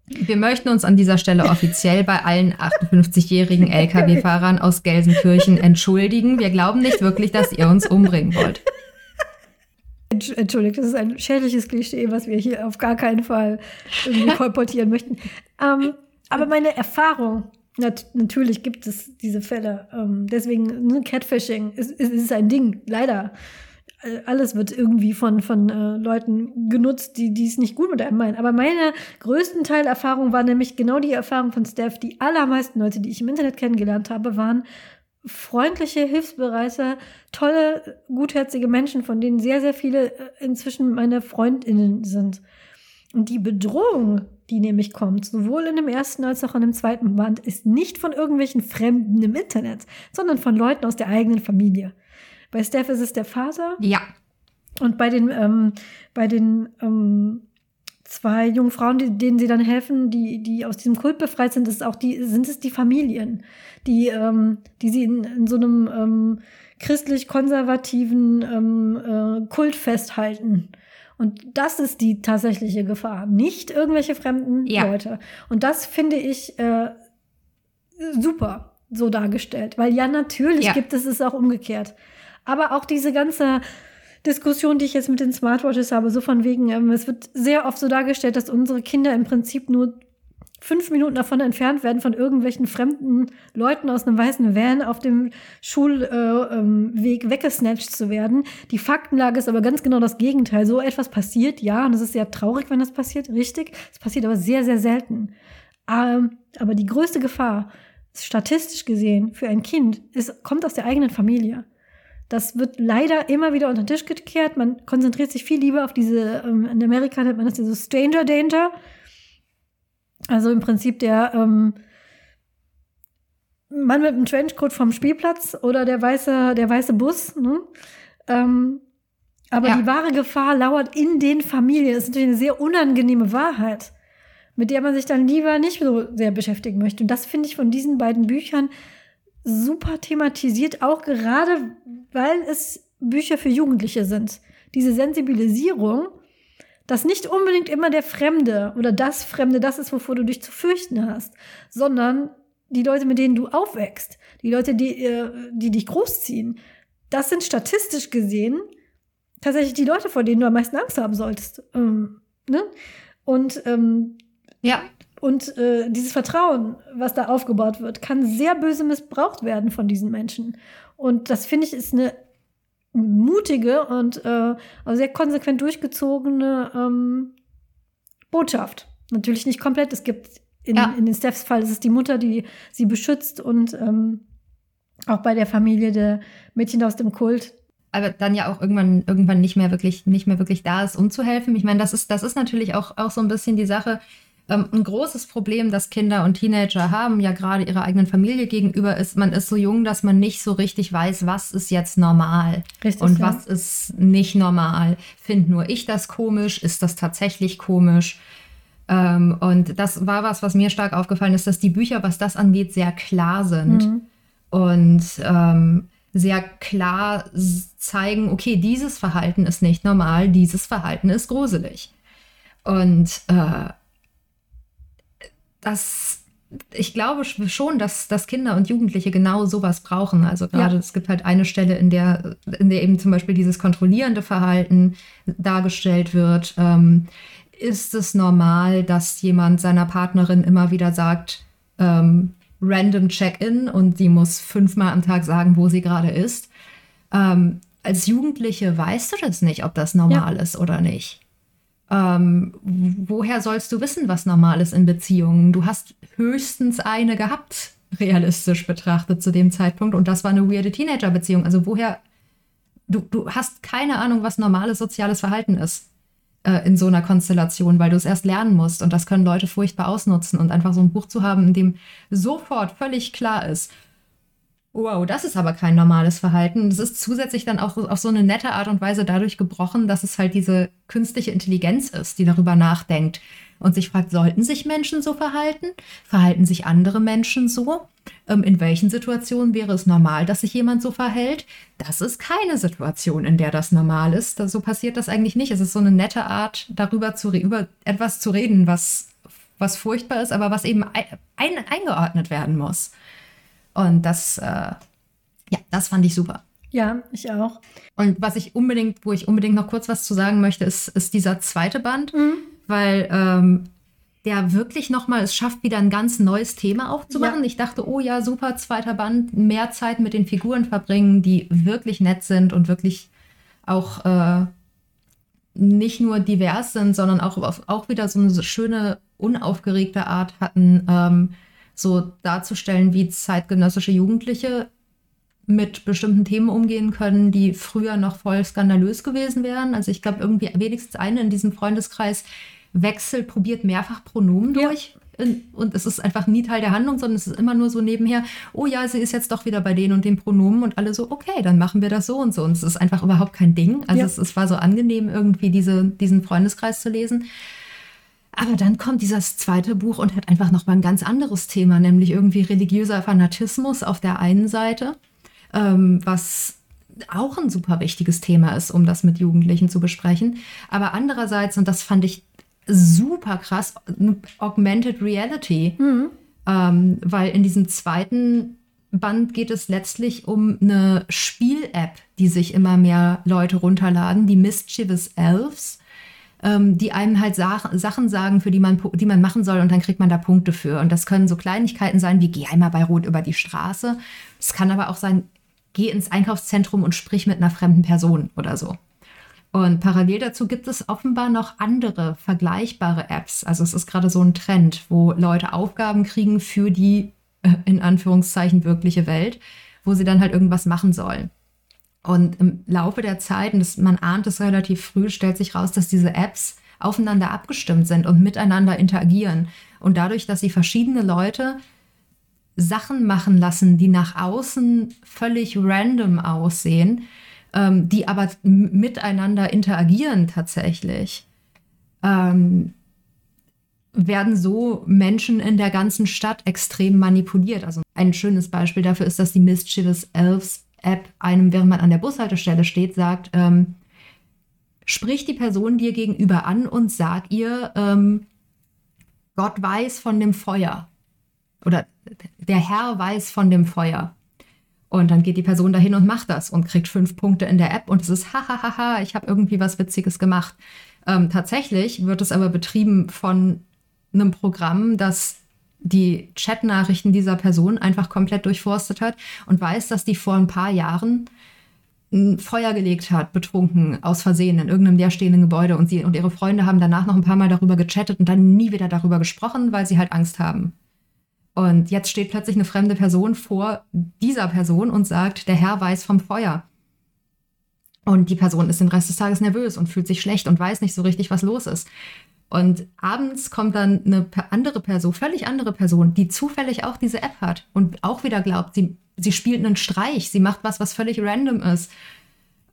Wir möchten uns an dieser Stelle offiziell bei allen 58-jährigen Lkw-Fahrern aus Gelsenkirchen entschuldigen. Wir glauben nicht wirklich, dass ihr uns umbringen wollt. Entsch- Entschuldigt, das ist ein schädliches Klischee, was wir hier auf gar keinen Fall irgendwie kolportieren möchten. Ähm, aber meine Erfahrung, nat natürlich gibt es diese Fälle. Ähm, deswegen, ne, Catfishing ist, ist, ist ein Ding, leider. Äh, Alles wird irgendwie von, von äh, Leuten genutzt, die es nicht gut mit einem meinen. Aber meine größten Teil Erfahrung war nämlich genau die Erfahrung von Steph. Die allermeisten Leute, die ich im Internet kennengelernt habe, waren freundliche, hilfsbereite, tolle, gutherzige Menschen, von denen sehr, sehr viele äh, inzwischen meine Freundinnen sind. Und die Bedrohung, die nämlich kommt, sowohl in dem ersten als auch in dem zweiten Band, ist nicht von irgendwelchen Fremden im Internet, sondern von Leuten aus der eigenen Familie. Bei Steph ist es der Vater Ja, und bei den, ähm, bei den ähm, zwei jungen Frauen, die, denen sie dann helfen, die, die aus diesem Kult befreit sind, ist auch die, sind es die Familien, die, ähm, die sie in, in so einem ähm, christlich-konservativen ähm, äh, Kult festhalten. Und das ist die tatsächliche Gefahr, nicht irgendwelche fremden Ja. Leute. Und das finde ich äh, super so dargestellt, weil ja natürlich Ja. gibt es es auch umgekehrt. Aber auch diese ganze Diskussion, die ich jetzt mit den Smartwatches habe, so von wegen, ähm, es wird sehr oft so dargestellt, dass unsere Kinder im Prinzip nur fünf Minuten davon entfernt werden, von irgendwelchen fremden Leuten aus einem weißen Van auf dem Schulweg äh, ähm, Weg weggesnatcht zu werden. Die Faktenlage ist aber ganz genau das Gegenteil. So etwas passiert, ja, und es ist sehr traurig, wenn das passiert, richtig. Es passiert aber sehr, sehr selten. Ähm, aber die größte Gefahr, statistisch gesehen, für ein Kind, ist, kommt aus der eigenen Familie. Das wird leider immer wieder unter den Tisch gekehrt. Man konzentriert sich viel lieber auf diese, ähm, in Amerika nennt man das diese Stranger Danger. Also im Prinzip der ähm, Mann mit dem Trenchcoat vom Spielplatz oder der weiße, der weiße Bus. Ne? Ähm, aber Ja. die wahre Gefahr lauert in den Familien. Das ist natürlich eine sehr unangenehme Wahrheit, mit der man sich dann lieber nicht so sehr beschäftigen möchte. Und das finde ich von diesen beiden Büchern super thematisiert, auch gerade weil es Bücher für Jugendliche sind. Diese Sensibilisierung, dass nicht unbedingt immer der Fremde oder das Fremde das ist, wovor du dich zu fürchten hast, sondern die Leute, mit denen du aufwächst, die Leute, die, äh, die dich großziehen, das sind statistisch gesehen tatsächlich die Leute, vor denen du am meisten Angst haben solltest. Ähm, ne? Und ähm, Ja, und äh, dieses Vertrauen, was da aufgebaut wird, kann sehr böse missbraucht werden von diesen Menschen. Und das finde ich ist eine mutige und äh, sehr konsequent durchgezogene ähm, Botschaft. Natürlich nicht komplett. Es gibt in, Ja. in den Stephs Fall, es ist die Mutter, die sie beschützt und ähm, auch bei der Familie der Mädchen aus dem Kult. aber dann ja auch irgendwann, irgendwann nicht mehr wirklich, nicht mehr wirklich da ist, um zu helfen. Ich meine, das ist, das ist natürlich auch, auch so ein bisschen die Sache. Ähm, ein großes Problem, das Kinder und Teenager haben, ja gerade ihrer eigenen Familie gegenüber, ist, man ist so jung, dass man nicht so richtig weiß, was ist jetzt normal Richtig, und ja. was ist nicht normal. Find nur ich das komisch? Ist das tatsächlich komisch? Ähm, und das war was, was mir stark aufgefallen ist, dass die Bücher, was das angeht, sehr klar sind Mhm. und ähm, sehr klar zeigen, okay, dieses Verhalten ist nicht normal, dieses Verhalten ist gruselig. Und äh, das, ich glaube sch- schon, dass, dass Kinder und Jugendliche genau sowas brauchen. Also gerade Ja. es gibt halt eine Stelle, in der, in der eben zum Beispiel dieses kontrollierende Verhalten dargestellt wird. Ähm, ist es normal, dass jemand seiner Partnerin immer wieder sagt, ähm, random Check-in und sie muss fünfmal am Tag sagen, wo sie gerade ist? Ähm, als Jugendliche weißt du das nicht, ob das normal ist oder nicht. Ähm, woher sollst du wissen, was normal ist in Beziehungen? Du hast höchstens eine gehabt, realistisch betrachtet zu dem Zeitpunkt. Und das war eine weirde Teenager-Beziehung. Also woher, du, du hast keine Ahnung, was normales soziales Verhalten ist äh, in so einer Konstellation, weil du es erst lernen musst. Und das können Leute furchtbar ausnutzen. Und einfach so ein Buch zu haben, in dem sofort völlig klar ist, Wow, das ist aber kein normales Verhalten. Das ist zusätzlich dann auch auf so eine nette Art und Weise dadurch gebrochen, dass es halt diese künstliche Intelligenz ist, die darüber nachdenkt und sich fragt, sollten sich Menschen so verhalten? Verhalten sich andere Menschen so? Ähm, in welchen Situationen wäre es normal, dass sich jemand so verhält? Das ist keine Situation, in der das normal ist. So passiert das eigentlich nicht. Es ist so eine nette Art, darüber zu über etwas zu reden, was, was furchtbar ist, aber was eben ein, eingeordnet werden muss. Und das, äh, ja, das fand ich super. Ja, ich auch. Und was ich unbedingt, wo ich unbedingt noch kurz was zu sagen möchte, ist, ist dieser zweite Band, weil ähm, der wirklich nochmal, es schafft wieder ein ganz neues Thema aufzumachen. Ja. Ich dachte, oh ja, super, zweiter Band, mehr Zeit mit den Figuren verbringen, die wirklich nett sind und wirklich auch äh, nicht nur divers sind, sondern auch, auch wieder so eine schöne, unaufgeregte Art hatten, ähm, so darzustellen, wie zeitgenössische Jugendliche mit bestimmten Themen umgehen können, die früher noch voll skandalös gewesen wären. Also ich glaube, irgendwie wenigstens eine in diesem Freundeskreis wechselt, probiert mehrfach Pronomen Ja. durch. Und es ist einfach nie Teil der Handlung, sondern es ist immer nur so nebenher, oh ja, sie ist jetzt doch wieder bei denen und den Pronomen und alle so, okay, dann machen wir das so und so. Und es ist einfach überhaupt kein Ding. Also Ja. es, es war so angenehm, irgendwie diese, diesen Freundeskreis zu lesen. Aber dann kommt dieses zweite Buch und hat einfach nochmal ein ganz anderes Thema, nämlich irgendwie religiöser Fanatismus auf der einen Seite, ähm, was auch ein super wichtiges Thema ist, um das mit Jugendlichen zu besprechen. Aber andererseits, und das fand ich super krass, Augmented Reality. Mhm. Ähm, weil in diesem zweiten Band geht es letztlich um eine Spiel-App, die sich immer mehr Leute runterladen, die Mischievous Elves, ähm, die einem halt Sa Sachen sagen, für die man, die man machen soll und dann kriegt man da Punkte für. Und das können so Kleinigkeiten sein, wie geh einmal bei Rot über die Straße. Es kann aber auch sein, geh ins Einkaufszentrum und sprich mit einer fremden Person oder so. Und parallel dazu gibt es offenbar noch andere vergleichbare Apps. Also es ist gerade so ein Trend, wo Leute Aufgaben kriegen für die äh, in Anführungszeichen wirkliche Welt, wo sie dann halt irgendwas machen sollen. Und im Laufe der Zeit, und das, man ahnt es relativ früh, stellt sich raus, dass diese Apps aufeinander abgestimmt sind und miteinander interagieren. Und dadurch, dass sie verschiedene Leute Sachen machen lassen, die nach außen völlig random aussehen, ähm, die aber miteinander interagieren tatsächlich, ähm, werden so Menschen in der ganzen Stadt extrem manipuliert. Also ein schönes Beispiel dafür ist, dass die Mischievous Elves App einem, während man an der Bushaltestelle steht, sagt, ähm, sprich die Person dir gegenüber an und sag ihr, ähm, Gott weiß von dem Feuer. Oder der Herr weiß von dem Feuer. Und dann geht die Person dahin und macht das und kriegt fünf Punkte in der App und es ist hahaha, ich habe irgendwie was Witziges gemacht. Ähm, tatsächlich wird es aber betrieben von einem Programm, das die Chatnachrichten dieser Person einfach komplett durchforstet hat und weiß, dass die vor ein paar Jahren ein Feuer gelegt hat, betrunken, aus Versehen in irgendeinem leerstehenden Gebäude und sie und ihre Freunde haben danach noch ein paar Mal darüber gechattet und dann nie wieder darüber gesprochen, weil sie halt Angst haben. Und jetzt steht plötzlich eine fremde Person vor dieser Person und sagt, der Herr weiß vom Feuer. Und die Person ist den Rest des Tages nervös und fühlt sich schlecht und weiß nicht so richtig, was los ist. Und abends kommt dann eine andere Person, völlig andere Person, die zufällig auch diese App hat und auch wieder glaubt, sie, sie spielt einen Streich, sie macht was, was völlig random ist.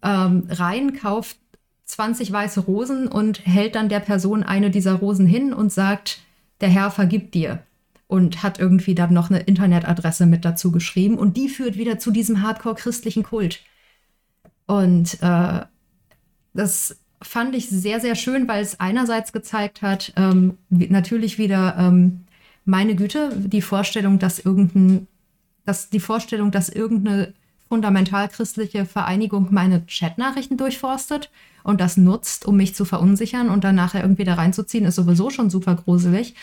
Ähm, rein, kauft 20 weiße Rosen und hält dann der Person eine dieser Rosen hin und sagt, der Herr vergibt dir und hat irgendwie dann noch eine Internetadresse mit dazu geschrieben und die führt wieder zu diesem hardcore-christlichen Kult. Und äh, das fand ich sehr, sehr schön, weil es einerseits gezeigt hat, ähm, natürlich wieder ähm, meine Güte, die Vorstellung, dass irgendein, dass die Vorstellung, dass irgendeine fundamental christliche Vereinigung meine Chatnachrichten durchforstet und das nutzt, um mich zu verunsichern und dann nachher irgendwie da reinzuziehen, ist sowieso schon super gruselig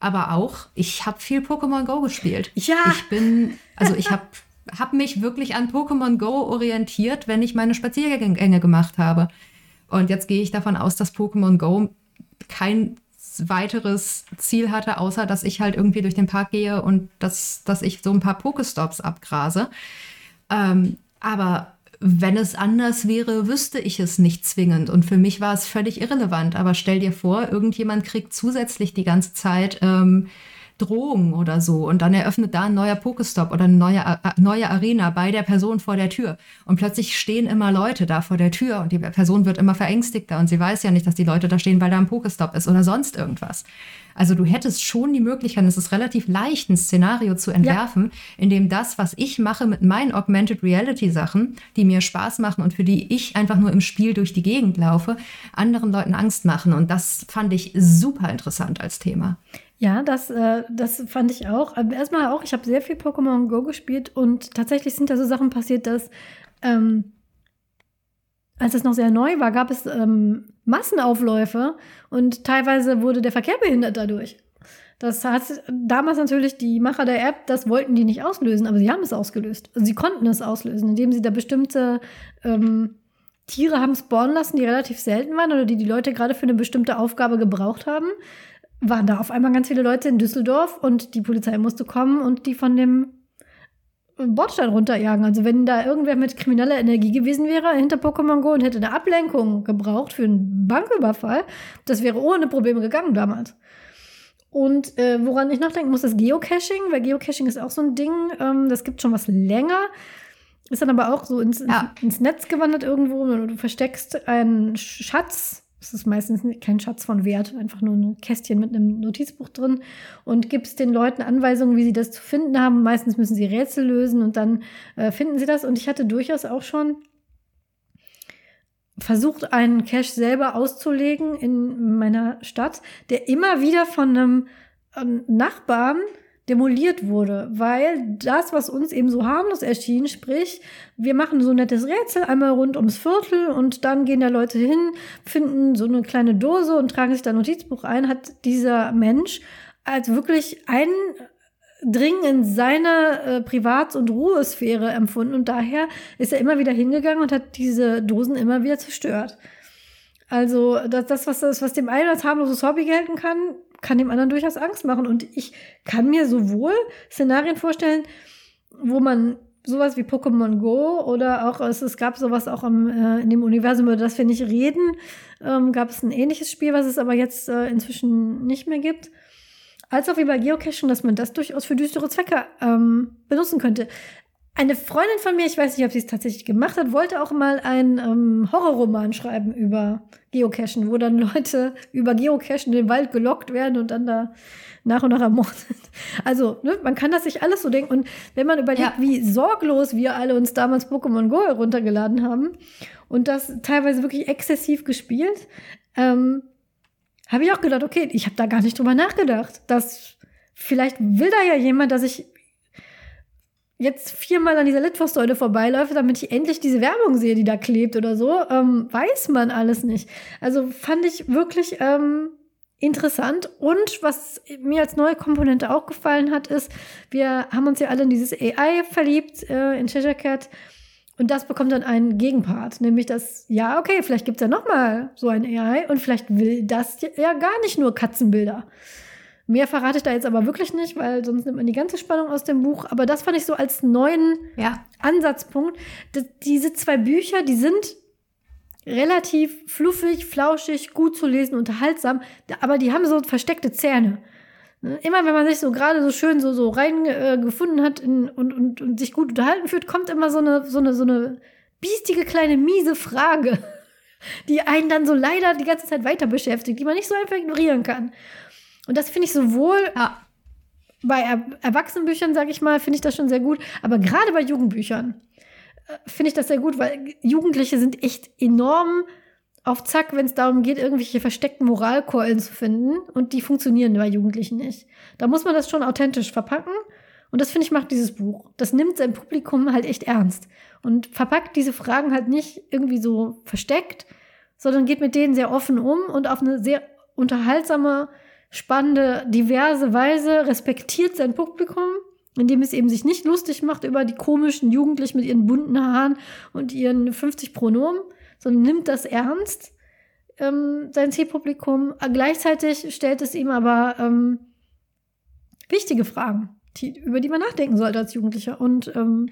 aber auch, ich habe viel Pokémon Go gespielt. Ja. Ich bin, also ich habe hab mich wirklich an Pokémon Go orientiert, wenn ich meine Spaziergänge gemacht habe. Und jetzt gehe ich davon aus, dass Pokémon Go kein weiteres Ziel hatte, außer dass ich halt irgendwie durch den Park gehe und dass, dass ich so ein paar Pokestops abgrase. Ähm, aber wenn es anders wäre, wüsste ich es nicht zwingend. Und für mich war es völlig irrelevant. Aber stell dir vor, irgendjemand kriegt zusätzlich die ganze Zeit ähm, Drohungen oder so. Und dann eröffnet da ein neuer Pokestop oder eine neue, neue Arena bei der Person vor der Tür. Und plötzlich stehen immer Leute da vor der Tür und die Person wird immer verängstigter und sie weiß ja nicht, dass die Leute da stehen, weil da ein Pokestop ist oder sonst irgendwas. Also du hättest schon die Möglichkeit, es ist relativ leicht, ein Szenario zu entwerfen, ja. in dem das, was ich mache mit meinen Augmented Reality Sachen, die mir Spaß machen und für die ich einfach nur im Spiel durch die Gegend laufe, anderen Leuten Angst machen. Und das fand ich super interessant als Thema. Ja, das, äh, das fand ich auch. Erstmal auch, ich habe sehr viel Pokémon Go gespielt und tatsächlich sind da so Sachen passiert, dass ähm, als es noch sehr neu war, gab es ähm, Massenaufläufe und teilweise wurde der Verkehr behindert dadurch. Das hat damals natürlich die Macher der App, das wollten die nicht auslösen, aber sie haben es ausgelöst. Also sie konnten es auslösen, indem sie da bestimmte ähm, Tiere haben spawnen lassen, die relativ selten waren oder die die Leute gerade für eine bestimmte Aufgabe gebraucht haben. Waren da auf einmal ganz viele Leute in Düsseldorf und die Polizei musste kommen und die von dem Bordstein runterjagen. Also wenn da irgendwer mit krimineller Energie gewesen wäre hinter Pokémon Go und hätte eine Ablenkung gebraucht für einen Banküberfall, das wäre ohne Probleme gegangen damals. Und äh, woran ich nachdenken muss, ist Geocaching, weil Geocaching ist auch so ein Ding, ähm, das gibt schon was länger. Ist dann aber auch so ins, ja. ins Netz gewandert irgendwo. Du versteckst einen Schatz es ist meistens kein Schatz von Wert, einfach nur ein Kästchen mit einem Notizbuch drin und gibst den Leuten Anweisungen, wie sie das zu finden haben. Meistens müssen sie Rätsel lösen und dann äh, finden sie das. Und ich hatte durchaus auch schon versucht, einen Cache selber auszulegen in meiner Stadt, der immer wieder von einem ähm, Nachbarn demoliert wurde, weil das, was uns eben so harmlos erschien, sprich, wir machen so ein nettes Rätsel einmal rund ums Viertel und dann gehen da Leute hin, finden so eine kleine Dose und tragen sich da Notizbuch ein, hat dieser Mensch als wirklich Eindringen in seine äh, Privat- und Ruhesphäre empfunden und daher ist er immer wieder hingegangen und hat diese Dosen immer wieder zerstört. Also das, das was, das, was dem einen als harmloses Hobby gelten kann, kann dem anderen durchaus Angst machen. Und ich kann mir sowohl Szenarien vorstellen, wo man sowas wie Pokémon Go oder auch, es, es gab sowas auch im, äh, in dem Universum, über das wir nicht reden, ähm, gab es ein ähnliches Spiel, was es aber jetzt äh, inzwischen nicht mehr gibt. Als auch wie bei Geocaching, dass man das durchaus für düstere Zwecke ähm, benutzen könnte. Eine Freundin von mir, ich weiß nicht, ob sie es tatsächlich gemacht hat, wollte auch mal einen ähm, Horrorroman schreiben über Geocachen, wo dann Leute über Geocachen in den Wald gelockt werden und dann da nach und nach ermordet. Also, ne, man kann das sich alles so denken. Und wenn man überlegt, ja. wie sorglos wir alle uns damals Pokémon Go heruntergeladen haben und das teilweise wirklich exzessiv gespielt, ähm, habe ich auch gedacht, okay, ich habe da gar nicht drüber nachgedacht, dass vielleicht will da ja jemand, dass ich jetzt viermal an dieser Litfaßsäule vorbeiläufe, damit ich endlich diese Werbung sehe, die da klebt oder so, ähm, weiß man alles nicht. Also fand ich wirklich ähm, interessant. Und was mir als neue Komponente auch gefallen hat, ist, wir haben uns ja alle in dieses AI verliebt, äh, in Cheshire Cat. Und das bekommt dann einen Gegenpart, nämlich dass, ja, okay, vielleicht gibt es ja noch mal so ein AI und vielleicht will das ja gar nicht nur Katzenbilder. Mehr verrate ich da jetzt aber wirklich nicht, weil sonst nimmt man die ganze Spannung aus dem Buch. Aber das fand ich so als neuen ja. Ansatzpunkt. Das, diese zwei Bücher, die sind relativ fluffig, flauschig, gut zu lesen, unterhaltsam, aber die haben so versteckte Zähne. Immer wenn man sich so gerade so schön so, so reingefunden äh, hat in, und, und, und sich gut unterhalten fühlt, kommt immer so eine, so eine, so eine biestige kleine miese Frage, die einen dann so leider die ganze Zeit weiter beschäftigt, die man nicht so einfach ignorieren kann. Und das finde ich sowohl ja. bei er Erwachsenenbüchern, sage ich mal, finde ich das schon sehr gut, aber gerade bei Jugendbüchern äh, finde ich das sehr gut, weil Jugendliche sind echt enorm auf Zack, wenn es darum geht, irgendwelche versteckten Moralkeulen zu finden. Und die funktionieren bei Jugendlichen nicht. Da muss man das schon authentisch verpacken. Und das finde ich macht dieses Buch. Das nimmt sein Publikum halt echt ernst. Und verpackt diese Fragen halt nicht irgendwie so versteckt, sondern geht mit denen sehr offen um und auf eine sehr unterhaltsame, spannende, diverse Weise respektiert sein Publikum, indem es eben sich nicht lustig macht über die komischen Jugendlichen mit ihren bunten Haaren und ihren 50 Pronomen, sondern nimmt das ernst, ähm, sein Zielpublikum. Gleichzeitig stellt es ihm aber ähm, wichtige Fragen, die, über die man nachdenken sollte als Jugendlicher. Und ähm,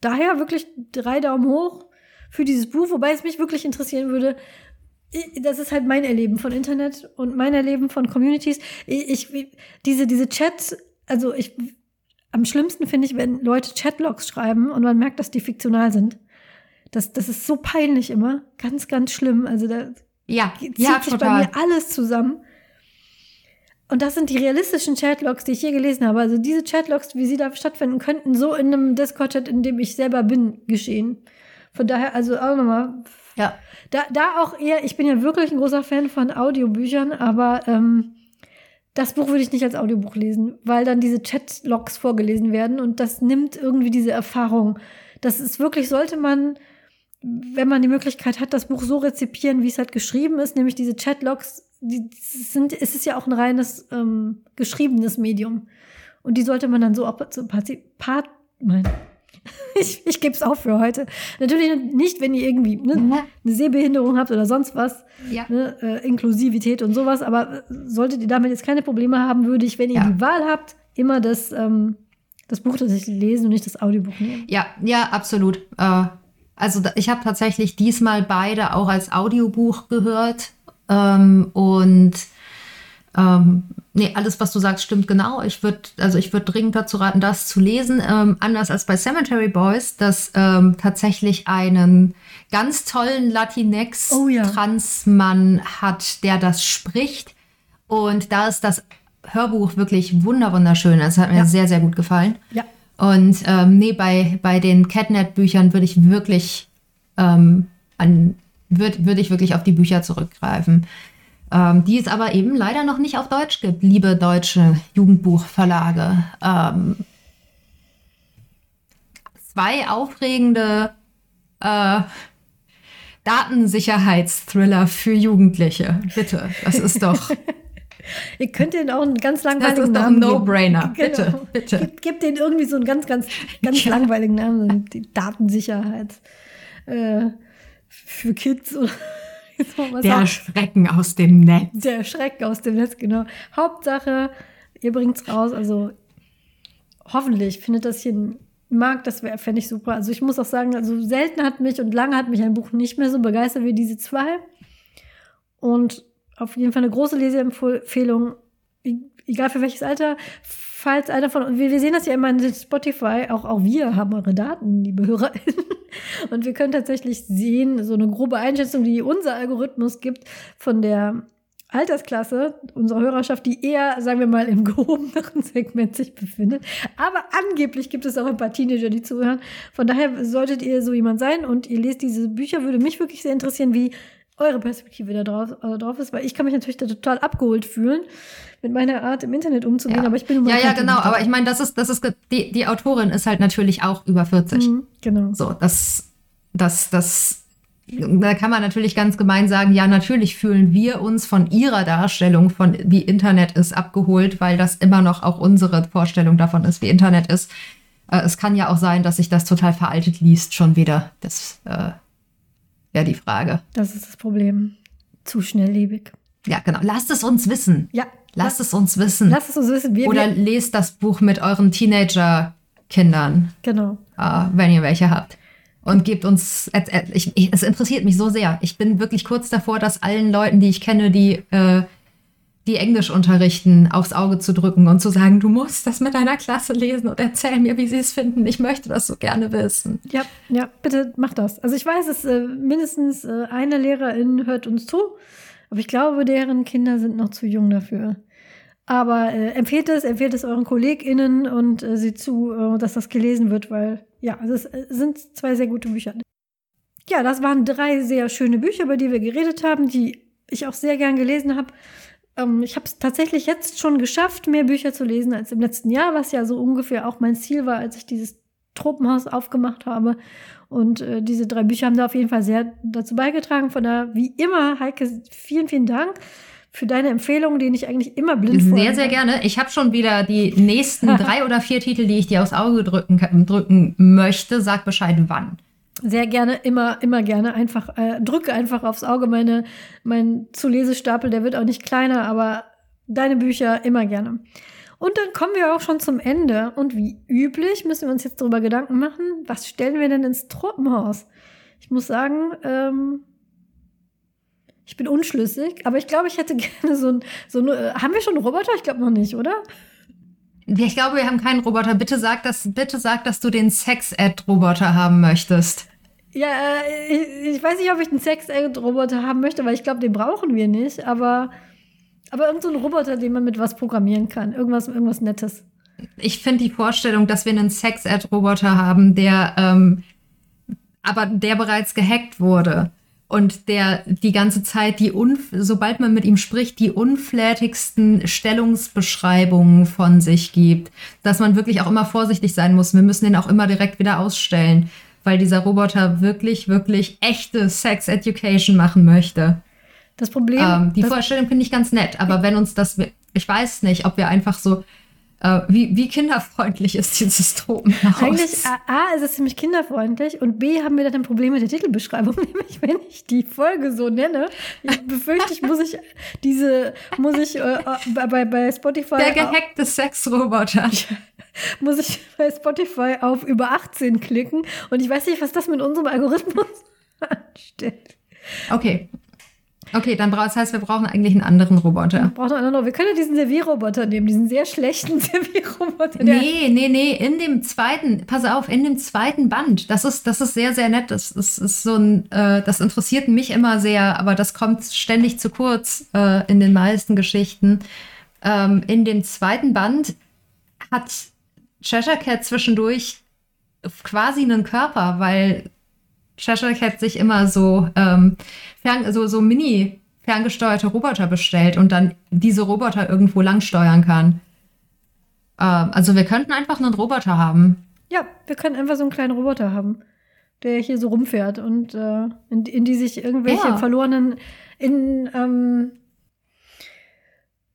daher wirklich drei Daumen hoch für dieses Buch, wobei es mich wirklich interessieren würde, das ist halt mein Erleben von Internet und mein Erleben von Communities. Ich, ich diese, diese Chats, also ich, am schlimmsten finde ich, wenn Leute Chatlogs schreiben und man merkt, dass die fiktional sind. Das, das ist so peinlich immer. Ganz, ganz schlimm. Also da ja, zieht ja, sich total. bei mir alles zusammen. Und das sind die realistischen Chatlogs, die ich hier gelesen habe. Also diese Chatlogs, wie sie da stattfinden könnten, so in einem Discord-Chat, in dem ich selber bin, geschehen. Von daher, also auch nochmal ja. Da, da auch eher, ich bin ja wirklich ein großer Fan von Audiobüchern, aber ähm, das Buch würde ich nicht als Audiobuch lesen, weil dann diese Chatlogs vorgelesen werden und das nimmt irgendwie diese Erfahrung. Das ist wirklich, sollte man, wenn man die Möglichkeit hat, das Buch so rezipieren, wie es halt geschrieben ist, nämlich diese Chatlogs, die sind, es ist ja auch ein reines ähm, geschriebenes Medium. Und die sollte man dann so so part, mein, ich, ich gebe es auf für heute. Natürlich nicht, wenn ihr irgendwie ne, eine Sehbehinderung habt oder sonst was, ja. ne, äh, Inklusivität und sowas, aber äh, solltet ihr damit jetzt keine Probleme haben, würde ich, wenn ihr ja. die Wahl habt, immer das, ähm, das Buch tatsächlich lesen und nicht das Audiobuch nehmen. Ja, ja, absolut. Äh, also ich habe tatsächlich diesmal beide auch als Audiobuch gehört ähm, und ähm, nee, alles, was du sagst, stimmt genau. Ich würde, also ich würde dringend dazu raten, das zu lesen. Ähm, anders als bei Cemetery Boys, das ähm, tatsächlich einen ganz tollen Latinx-Transmann oh, ja. hat, der das spricht. Und da ist das Hörbuch wirklich wunderschön. Das hat mir ja. sehr, sehr gut gefallen. Ja. Und ähm, nee, bei, bei den Catnet-Büchern würde ich wirklich ähm, an würde würd ich wirklich auf die Bücher zurückgreifen. Ähm, die es aber eben leider noch nicht auf Deutsch gibt, liebe deutsche Jugendbuchverlage. Ähm, zwei aufregende äh, Datensicherheitsthriller für Jugendliche. Bitte, das ist doch. Ihr könnt den auch einen ganz langweiligen das Namen ist doch ein No-Brainer. Genau. Bitte, bitte. Gebt, gebt denen irgendwie so einen ganz, ganz, ganz Ja. langweiligen Namen. Die Datensicherheit. Äh, für Kids Der. Schrecken aus dem Netz. Der Schreck aus dem Netz, genau. Hauptsache, ihr bringt's raus. Also hoffentlich findet das hier ein Markt, das wäre fände ich super. Also ich muss auch sagen, also selten hat mich und lange hat mich ein Buch nicht mehr so begeistert wie diese zwei. Und auf jeden Fall eine große Leseempfehlung, e- egal für welches Alter. Falls einer von uns, wir, wir sehen das ja immer in Spotify, auch, auch wir haben eure Daten, liebe HörerInnen. Und wir können tatsächlich sehen, so eine grobe Einschätzung, die unser Algorithmus gibt von der Altersklasse unserer Hörerschaft, die eher, sagen wir mal, im gehobeneren Segment sich befindet. Aber angeblich gibt es auch ein paar Teenager, die zuhören. Von daher solltet ihr so jemand sein und ihr lest diese Bücher, würde mich wirklich sehr interessieren, wie eure Perspektive da drauf, äh, drauf ist, weil ich kann mich natürlich da total abgeholt fühlen, mit meiner Art im Internet umzugehen, Ja. aber ich bin Ja, ja, genau. Aber ich meine, das ist, das ist, die, die Autorin ist halt natürlich auch über 40. Mhm, genau. So, das, das, das, da kann man natürlich ganz gemein sagen, ja, natürlich fühlen wir uns von ihrer Darstellung von wie Internet ist abgeholt, weil das immer noch auch unsere Vorstellung davon ist, wie Internet ist. Äh, es kann ja auch sein, dass sich das total veraltet liest schon wieder. Das äh, wäre die Frage. Das ist das Problem. Zu schnelllebig. Ja, genau. Lasst es uns wissen. Ja. Lasst es uns wissen. Lass es uns wissen. Wir, Oder lest das Buch mit euren Teenager-Kindern, genau. äh, wenn ihr welche habt. Und gebt uns, et- et- ich, ich, es interessiert mich so sehr. Ich bin wirklich kurz davor, das allen Leuten, die ich kenne, die, äh, die Englisch unterrichten, aufs Auge zu drücken und zu sagen, du musst das mit deiner Klasse lesen und erzähl mir, wie sie es finden. Ich möchte das so gerne wissen. Ja, ja, bitte macht das. Also ich weiß, dass äh, mindestens äh, eine Lehrerin hört uns zu, aber ich glaube, deren Kinder sind noch zu jung dafür. Aber äh, empfehlt es, empfehlt es euren KollegInnen und äh, seht zu, äh, dass das gelesen wird, weil ja, es äh, sind zwei sehr gute Bücher. Ja, das waren drei sehr schöne Bücher, über die wir geredet haben, die ich auch sehr gern gelesen habe. Ähm, ich habe es tatsächlich jetzt schon geschafft, mehr Bücher zu lesen als im letzten Jahr, was ja so ungefähr auch mein Ziel war, als ich dieses Tropenhaus aufgemacht habe. Und äh, diese drei Bücher haben da auf jeden Fall sehr dazu beigetragen. Von daher, wie immer, Heike, vielen, vielen Dank für deine Empfehlungen, denen ich eigentlich immer blind Sehr, folgen sehr kann. gerne. Ich habe schon wieder die nächsten drei oder vier Titel, die ich dir aufs Auge drücken, drücken möchte. Sag Bescheid, wann. Sehr gerne, immer, immer gerne. Einfach, äh, drücke einfach aufs Auge. Meine, mein Zu-Lesestapel, der wird auch nicht kleiner, aber deine Bücher immer gerne. Und dann kommen wir auch schon zum Ende. Und wie üblich müssen wir uns jetzt darüber Gedanken machen, was stellen wir denn ins Tropenhaus? Ich muss sagen, ähm, ich bin unschlüssig, aber ich glaube, ich hätte gerne so ein, so ein äh, haben wir schon einen Roboter? Ich glaube noch nicht, oder? Ich glaube, wir haben keinen Roboter. Bitte sag, dass, bitte sag, dass du den Sex-Ed-Roboter haben möchtest. Ja, äh, ich, ich weiß nicht, ob ich einen Sex-Roboter haben möchte, weil ich glaube, den brauchen wir nicht, aber, aber irgend so Roboter, den man mit was programmieren kann. Irgendwas, irgendwas Nettes. Ich finde die Vorstellung, dass wir einen Sex-Ed-Roboter haben, der ähm, aber der bereits gehackt wurde und der die ganze Zeit die sobald man mit ihm spricht, die unflätigsten Stellungsbeschreibungen von sich gibt, dass man wirklich auch immer vorsichtig sein muss. Wir müssen den auch immer direkt wieder ausstellen, weil dieser Roboter wirklich, wirklich echte Sex Education machen möchte. Das Problem, Ähm, die Vorstellung finde ich ganz nett, aber wenn uns das, ich weiß nicht, ob wir einfach so, äh, wie, wie kinderfreundlich ist dieses Tropenhaus? eigentlich, A, ist es ziemlich kinderfreundlich und B, haben wir dann ein Problem mit der Titelbeschreibung, nämlich wenn ich die Folge so nenne, ich befürchte, ich muss ich diese, muss ich äh, bei- bei, bei Spotify der gehackte Sexroboter. muss ich bei Spotify auf über 18 klicken und ich weiß nicht, was das mit unserem Algorithmus anstellt. Okay. Okay, dann braucht das heißt, wir brauchen eigentlich einen anderen Roboter. Braucht noch einen anderen. Wir können ja diesen Servierroboter nehmen, diesen sehr schlechten Servierroboter. Nee, nee, nee, in dem zweiten, pass auf, in dem zweiten Band. Das ist, das ist sehr, sehr nett. Das, das ist so ein, äh, das interessiert mich immer sehr, aber das kommt ständig zu kurz äh, in den meisten Geschichten. Ähm, in dem zweiten Band hat Cheshire Cat zwischendurch quasi einen Körper, weil Cheshire Cat sich immer so, ähm, fern, so, so mini ferngesteuerte Roboter bestellt und dann diese Roboter irgendwo lang steuern kann. Ähm, also wir könnten einfach einen Roboter haben. Ja, wir können einfach so einen kleinen Roboter haben, der hier so rumfährt und äh, in, in die sich irgendwelche Ja. verlorenen in ähm,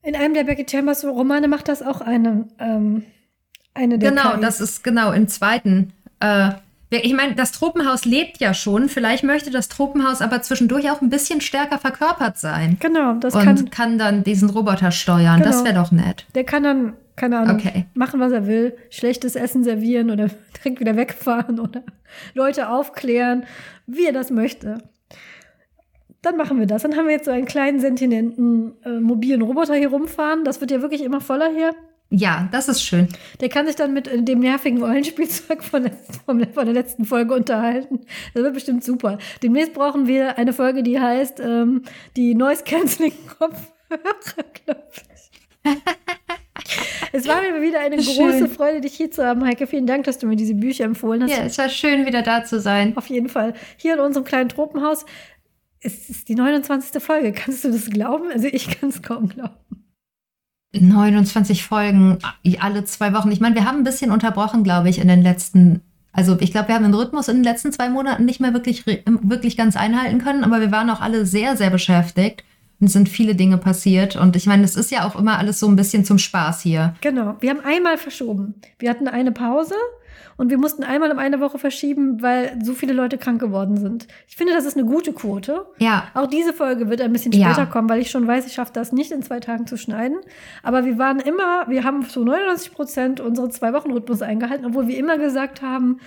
in einem der Becky Chambers Romane macht das auch eine ähm, eine der Genau, KIs. das ist genau im zweiten. Äh, ich meine, das Tropenhaus lebt ja schon. Vielleicht möchte das Tropenhaus aber zwischendurch auch ein bisschen stärker verkörpert sein. genau, das und kann kann, dann diesen Roboter steuern. Das Genau. wäre doch nett. der kann dann keine Ahnung Okay. machen, was er will, schlechtes Essen servieren oder direkt wieder wegfahren oder Leute aufklären, wie er das möchte. Dann machen wir das. Dann haben wir jetzt so einen kleinen sentienten äh, mobilen Roboter hier rumfahren. Das wird ja wirklich immer voller hier. Ja, das ist schön. Der kann sich dann mit äh, dem nervigen Rollenspielzeug von der, von der letzten Folge unterhalten. Das wird bestimmt super. Demnächst brauchen wir eine Folge, die heißt ähm, die Noise Cancelling Kopfhörer, glaube ich. Es war mir wieder eine Schön. große Freude, dich hier zu haben, Heike. Vielen Dank, dass du mir diese Bücher empfohlen hast. Ja, es war schön, wieder da zu sein. Auf jeden Fall. Hier in unserem kleinen Tropenhaus. Es ist die 29. Folge. Kannst du das glauben? Also ich kann es kaum glauben. 29 Folgen alle zwei Wochen. Ich meine, wir haben ein bisschen unterbrochen, glaube ich, in den letzten. Also ich glaube, wir haben den Rhythmus in den letzten zwei Monaten nicht mehr wirklich, wirklich ganz einhalten können, aber wir waren auch alle sehr, sehr beschäftigt. Und sind viele Dinge passiert. Und ich meine, es ist ja auch immer alles so ein bisschen zum Spaß hier. Genau. Wir haben einmal verschoben. Wir hatten eine Pause und wir mussten einmal um eine Woche verschieben, weil so viele Leute krank geworden sind. Ich finde, das ist eine gute Quote. Ja, Auch diese Folge wird ein bisschen Ja. später kommen, weil ich schon weiß, ich schaffe das nicht in zwei Tagen zu schneiden. Aber wir waren immer, wir haben zu 99 Prozent unsere Zwei-Wochen-Rhythmus eingehalten, obwohl wir immer gesagt haben,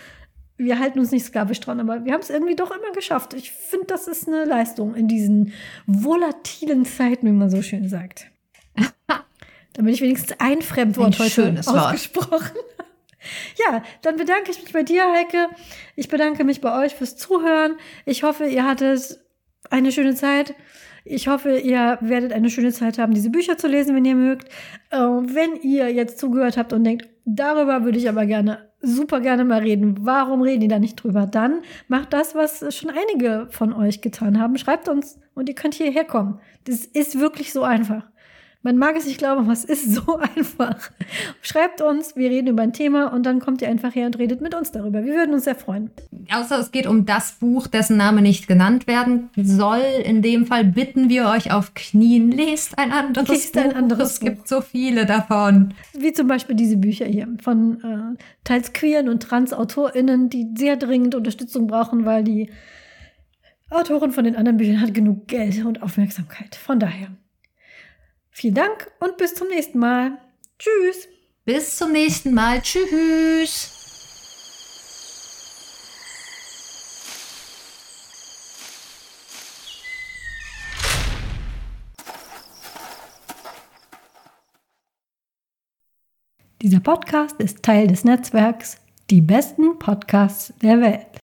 wir halten uns nicht sklavisch dran. Aber wir haben es irgendwie doch immer geschafft. Ich finde, das ist eine Leistung in diesen volatilen Zeiten, wie man so schön sagt. Damit ich wenigstens ein Fremdwort Ein heute ausgesprochen ja, dann bedanke ich mich bei dir, Heike. Ich bedanke mich bei euch fürs Zuhören. Ich hoffe, ihr hattet eine schöne Zeit. Ich hoffe, ihr werdet eine schöne Zeit haben, diese Bücher zu lesen, wenn ihr mögt. Äh, wenn ihr jetzt zugehört habt und denkt, darüber würde ich aber gerne, super gerne mal reden. Warum reden die da nicht drüber? Dann macht das, was schon einige von euch getan haben. Schreibt uns und ihr könnt hierher kommen. Das ist wirklich so einfach. Man mag es nicht glauben, aber es ist so einfach. Schreibt uns, wir reden über ein Thema und dann kommt ihr einfach her und redet mit uns darüber. Wir würden uns sehr freuen. außer es geht um das Buch, dessen Name nicht genannt werden soll. In dem Fall bitten wir euch auf Knien, lest ein anderes Lest Buch. ein anderes es Buch. gibt so viele davon. Wie zum Beispiel diese Bücher hier von äh, teils queeren und trans AutorInnen, die sehr dringend Unterstützung brauchen, weil die Autorin von den anderen Büchern hat genug Geld und Aufmerksamkeit. Von daher. Vielen Dank und bis zum nächsten Mal. Tschüss. Bis zum nächsten Mal. Tschüss. Dieser Podcast ist Teil des Netzwerks Die besten Podcasts der Welt.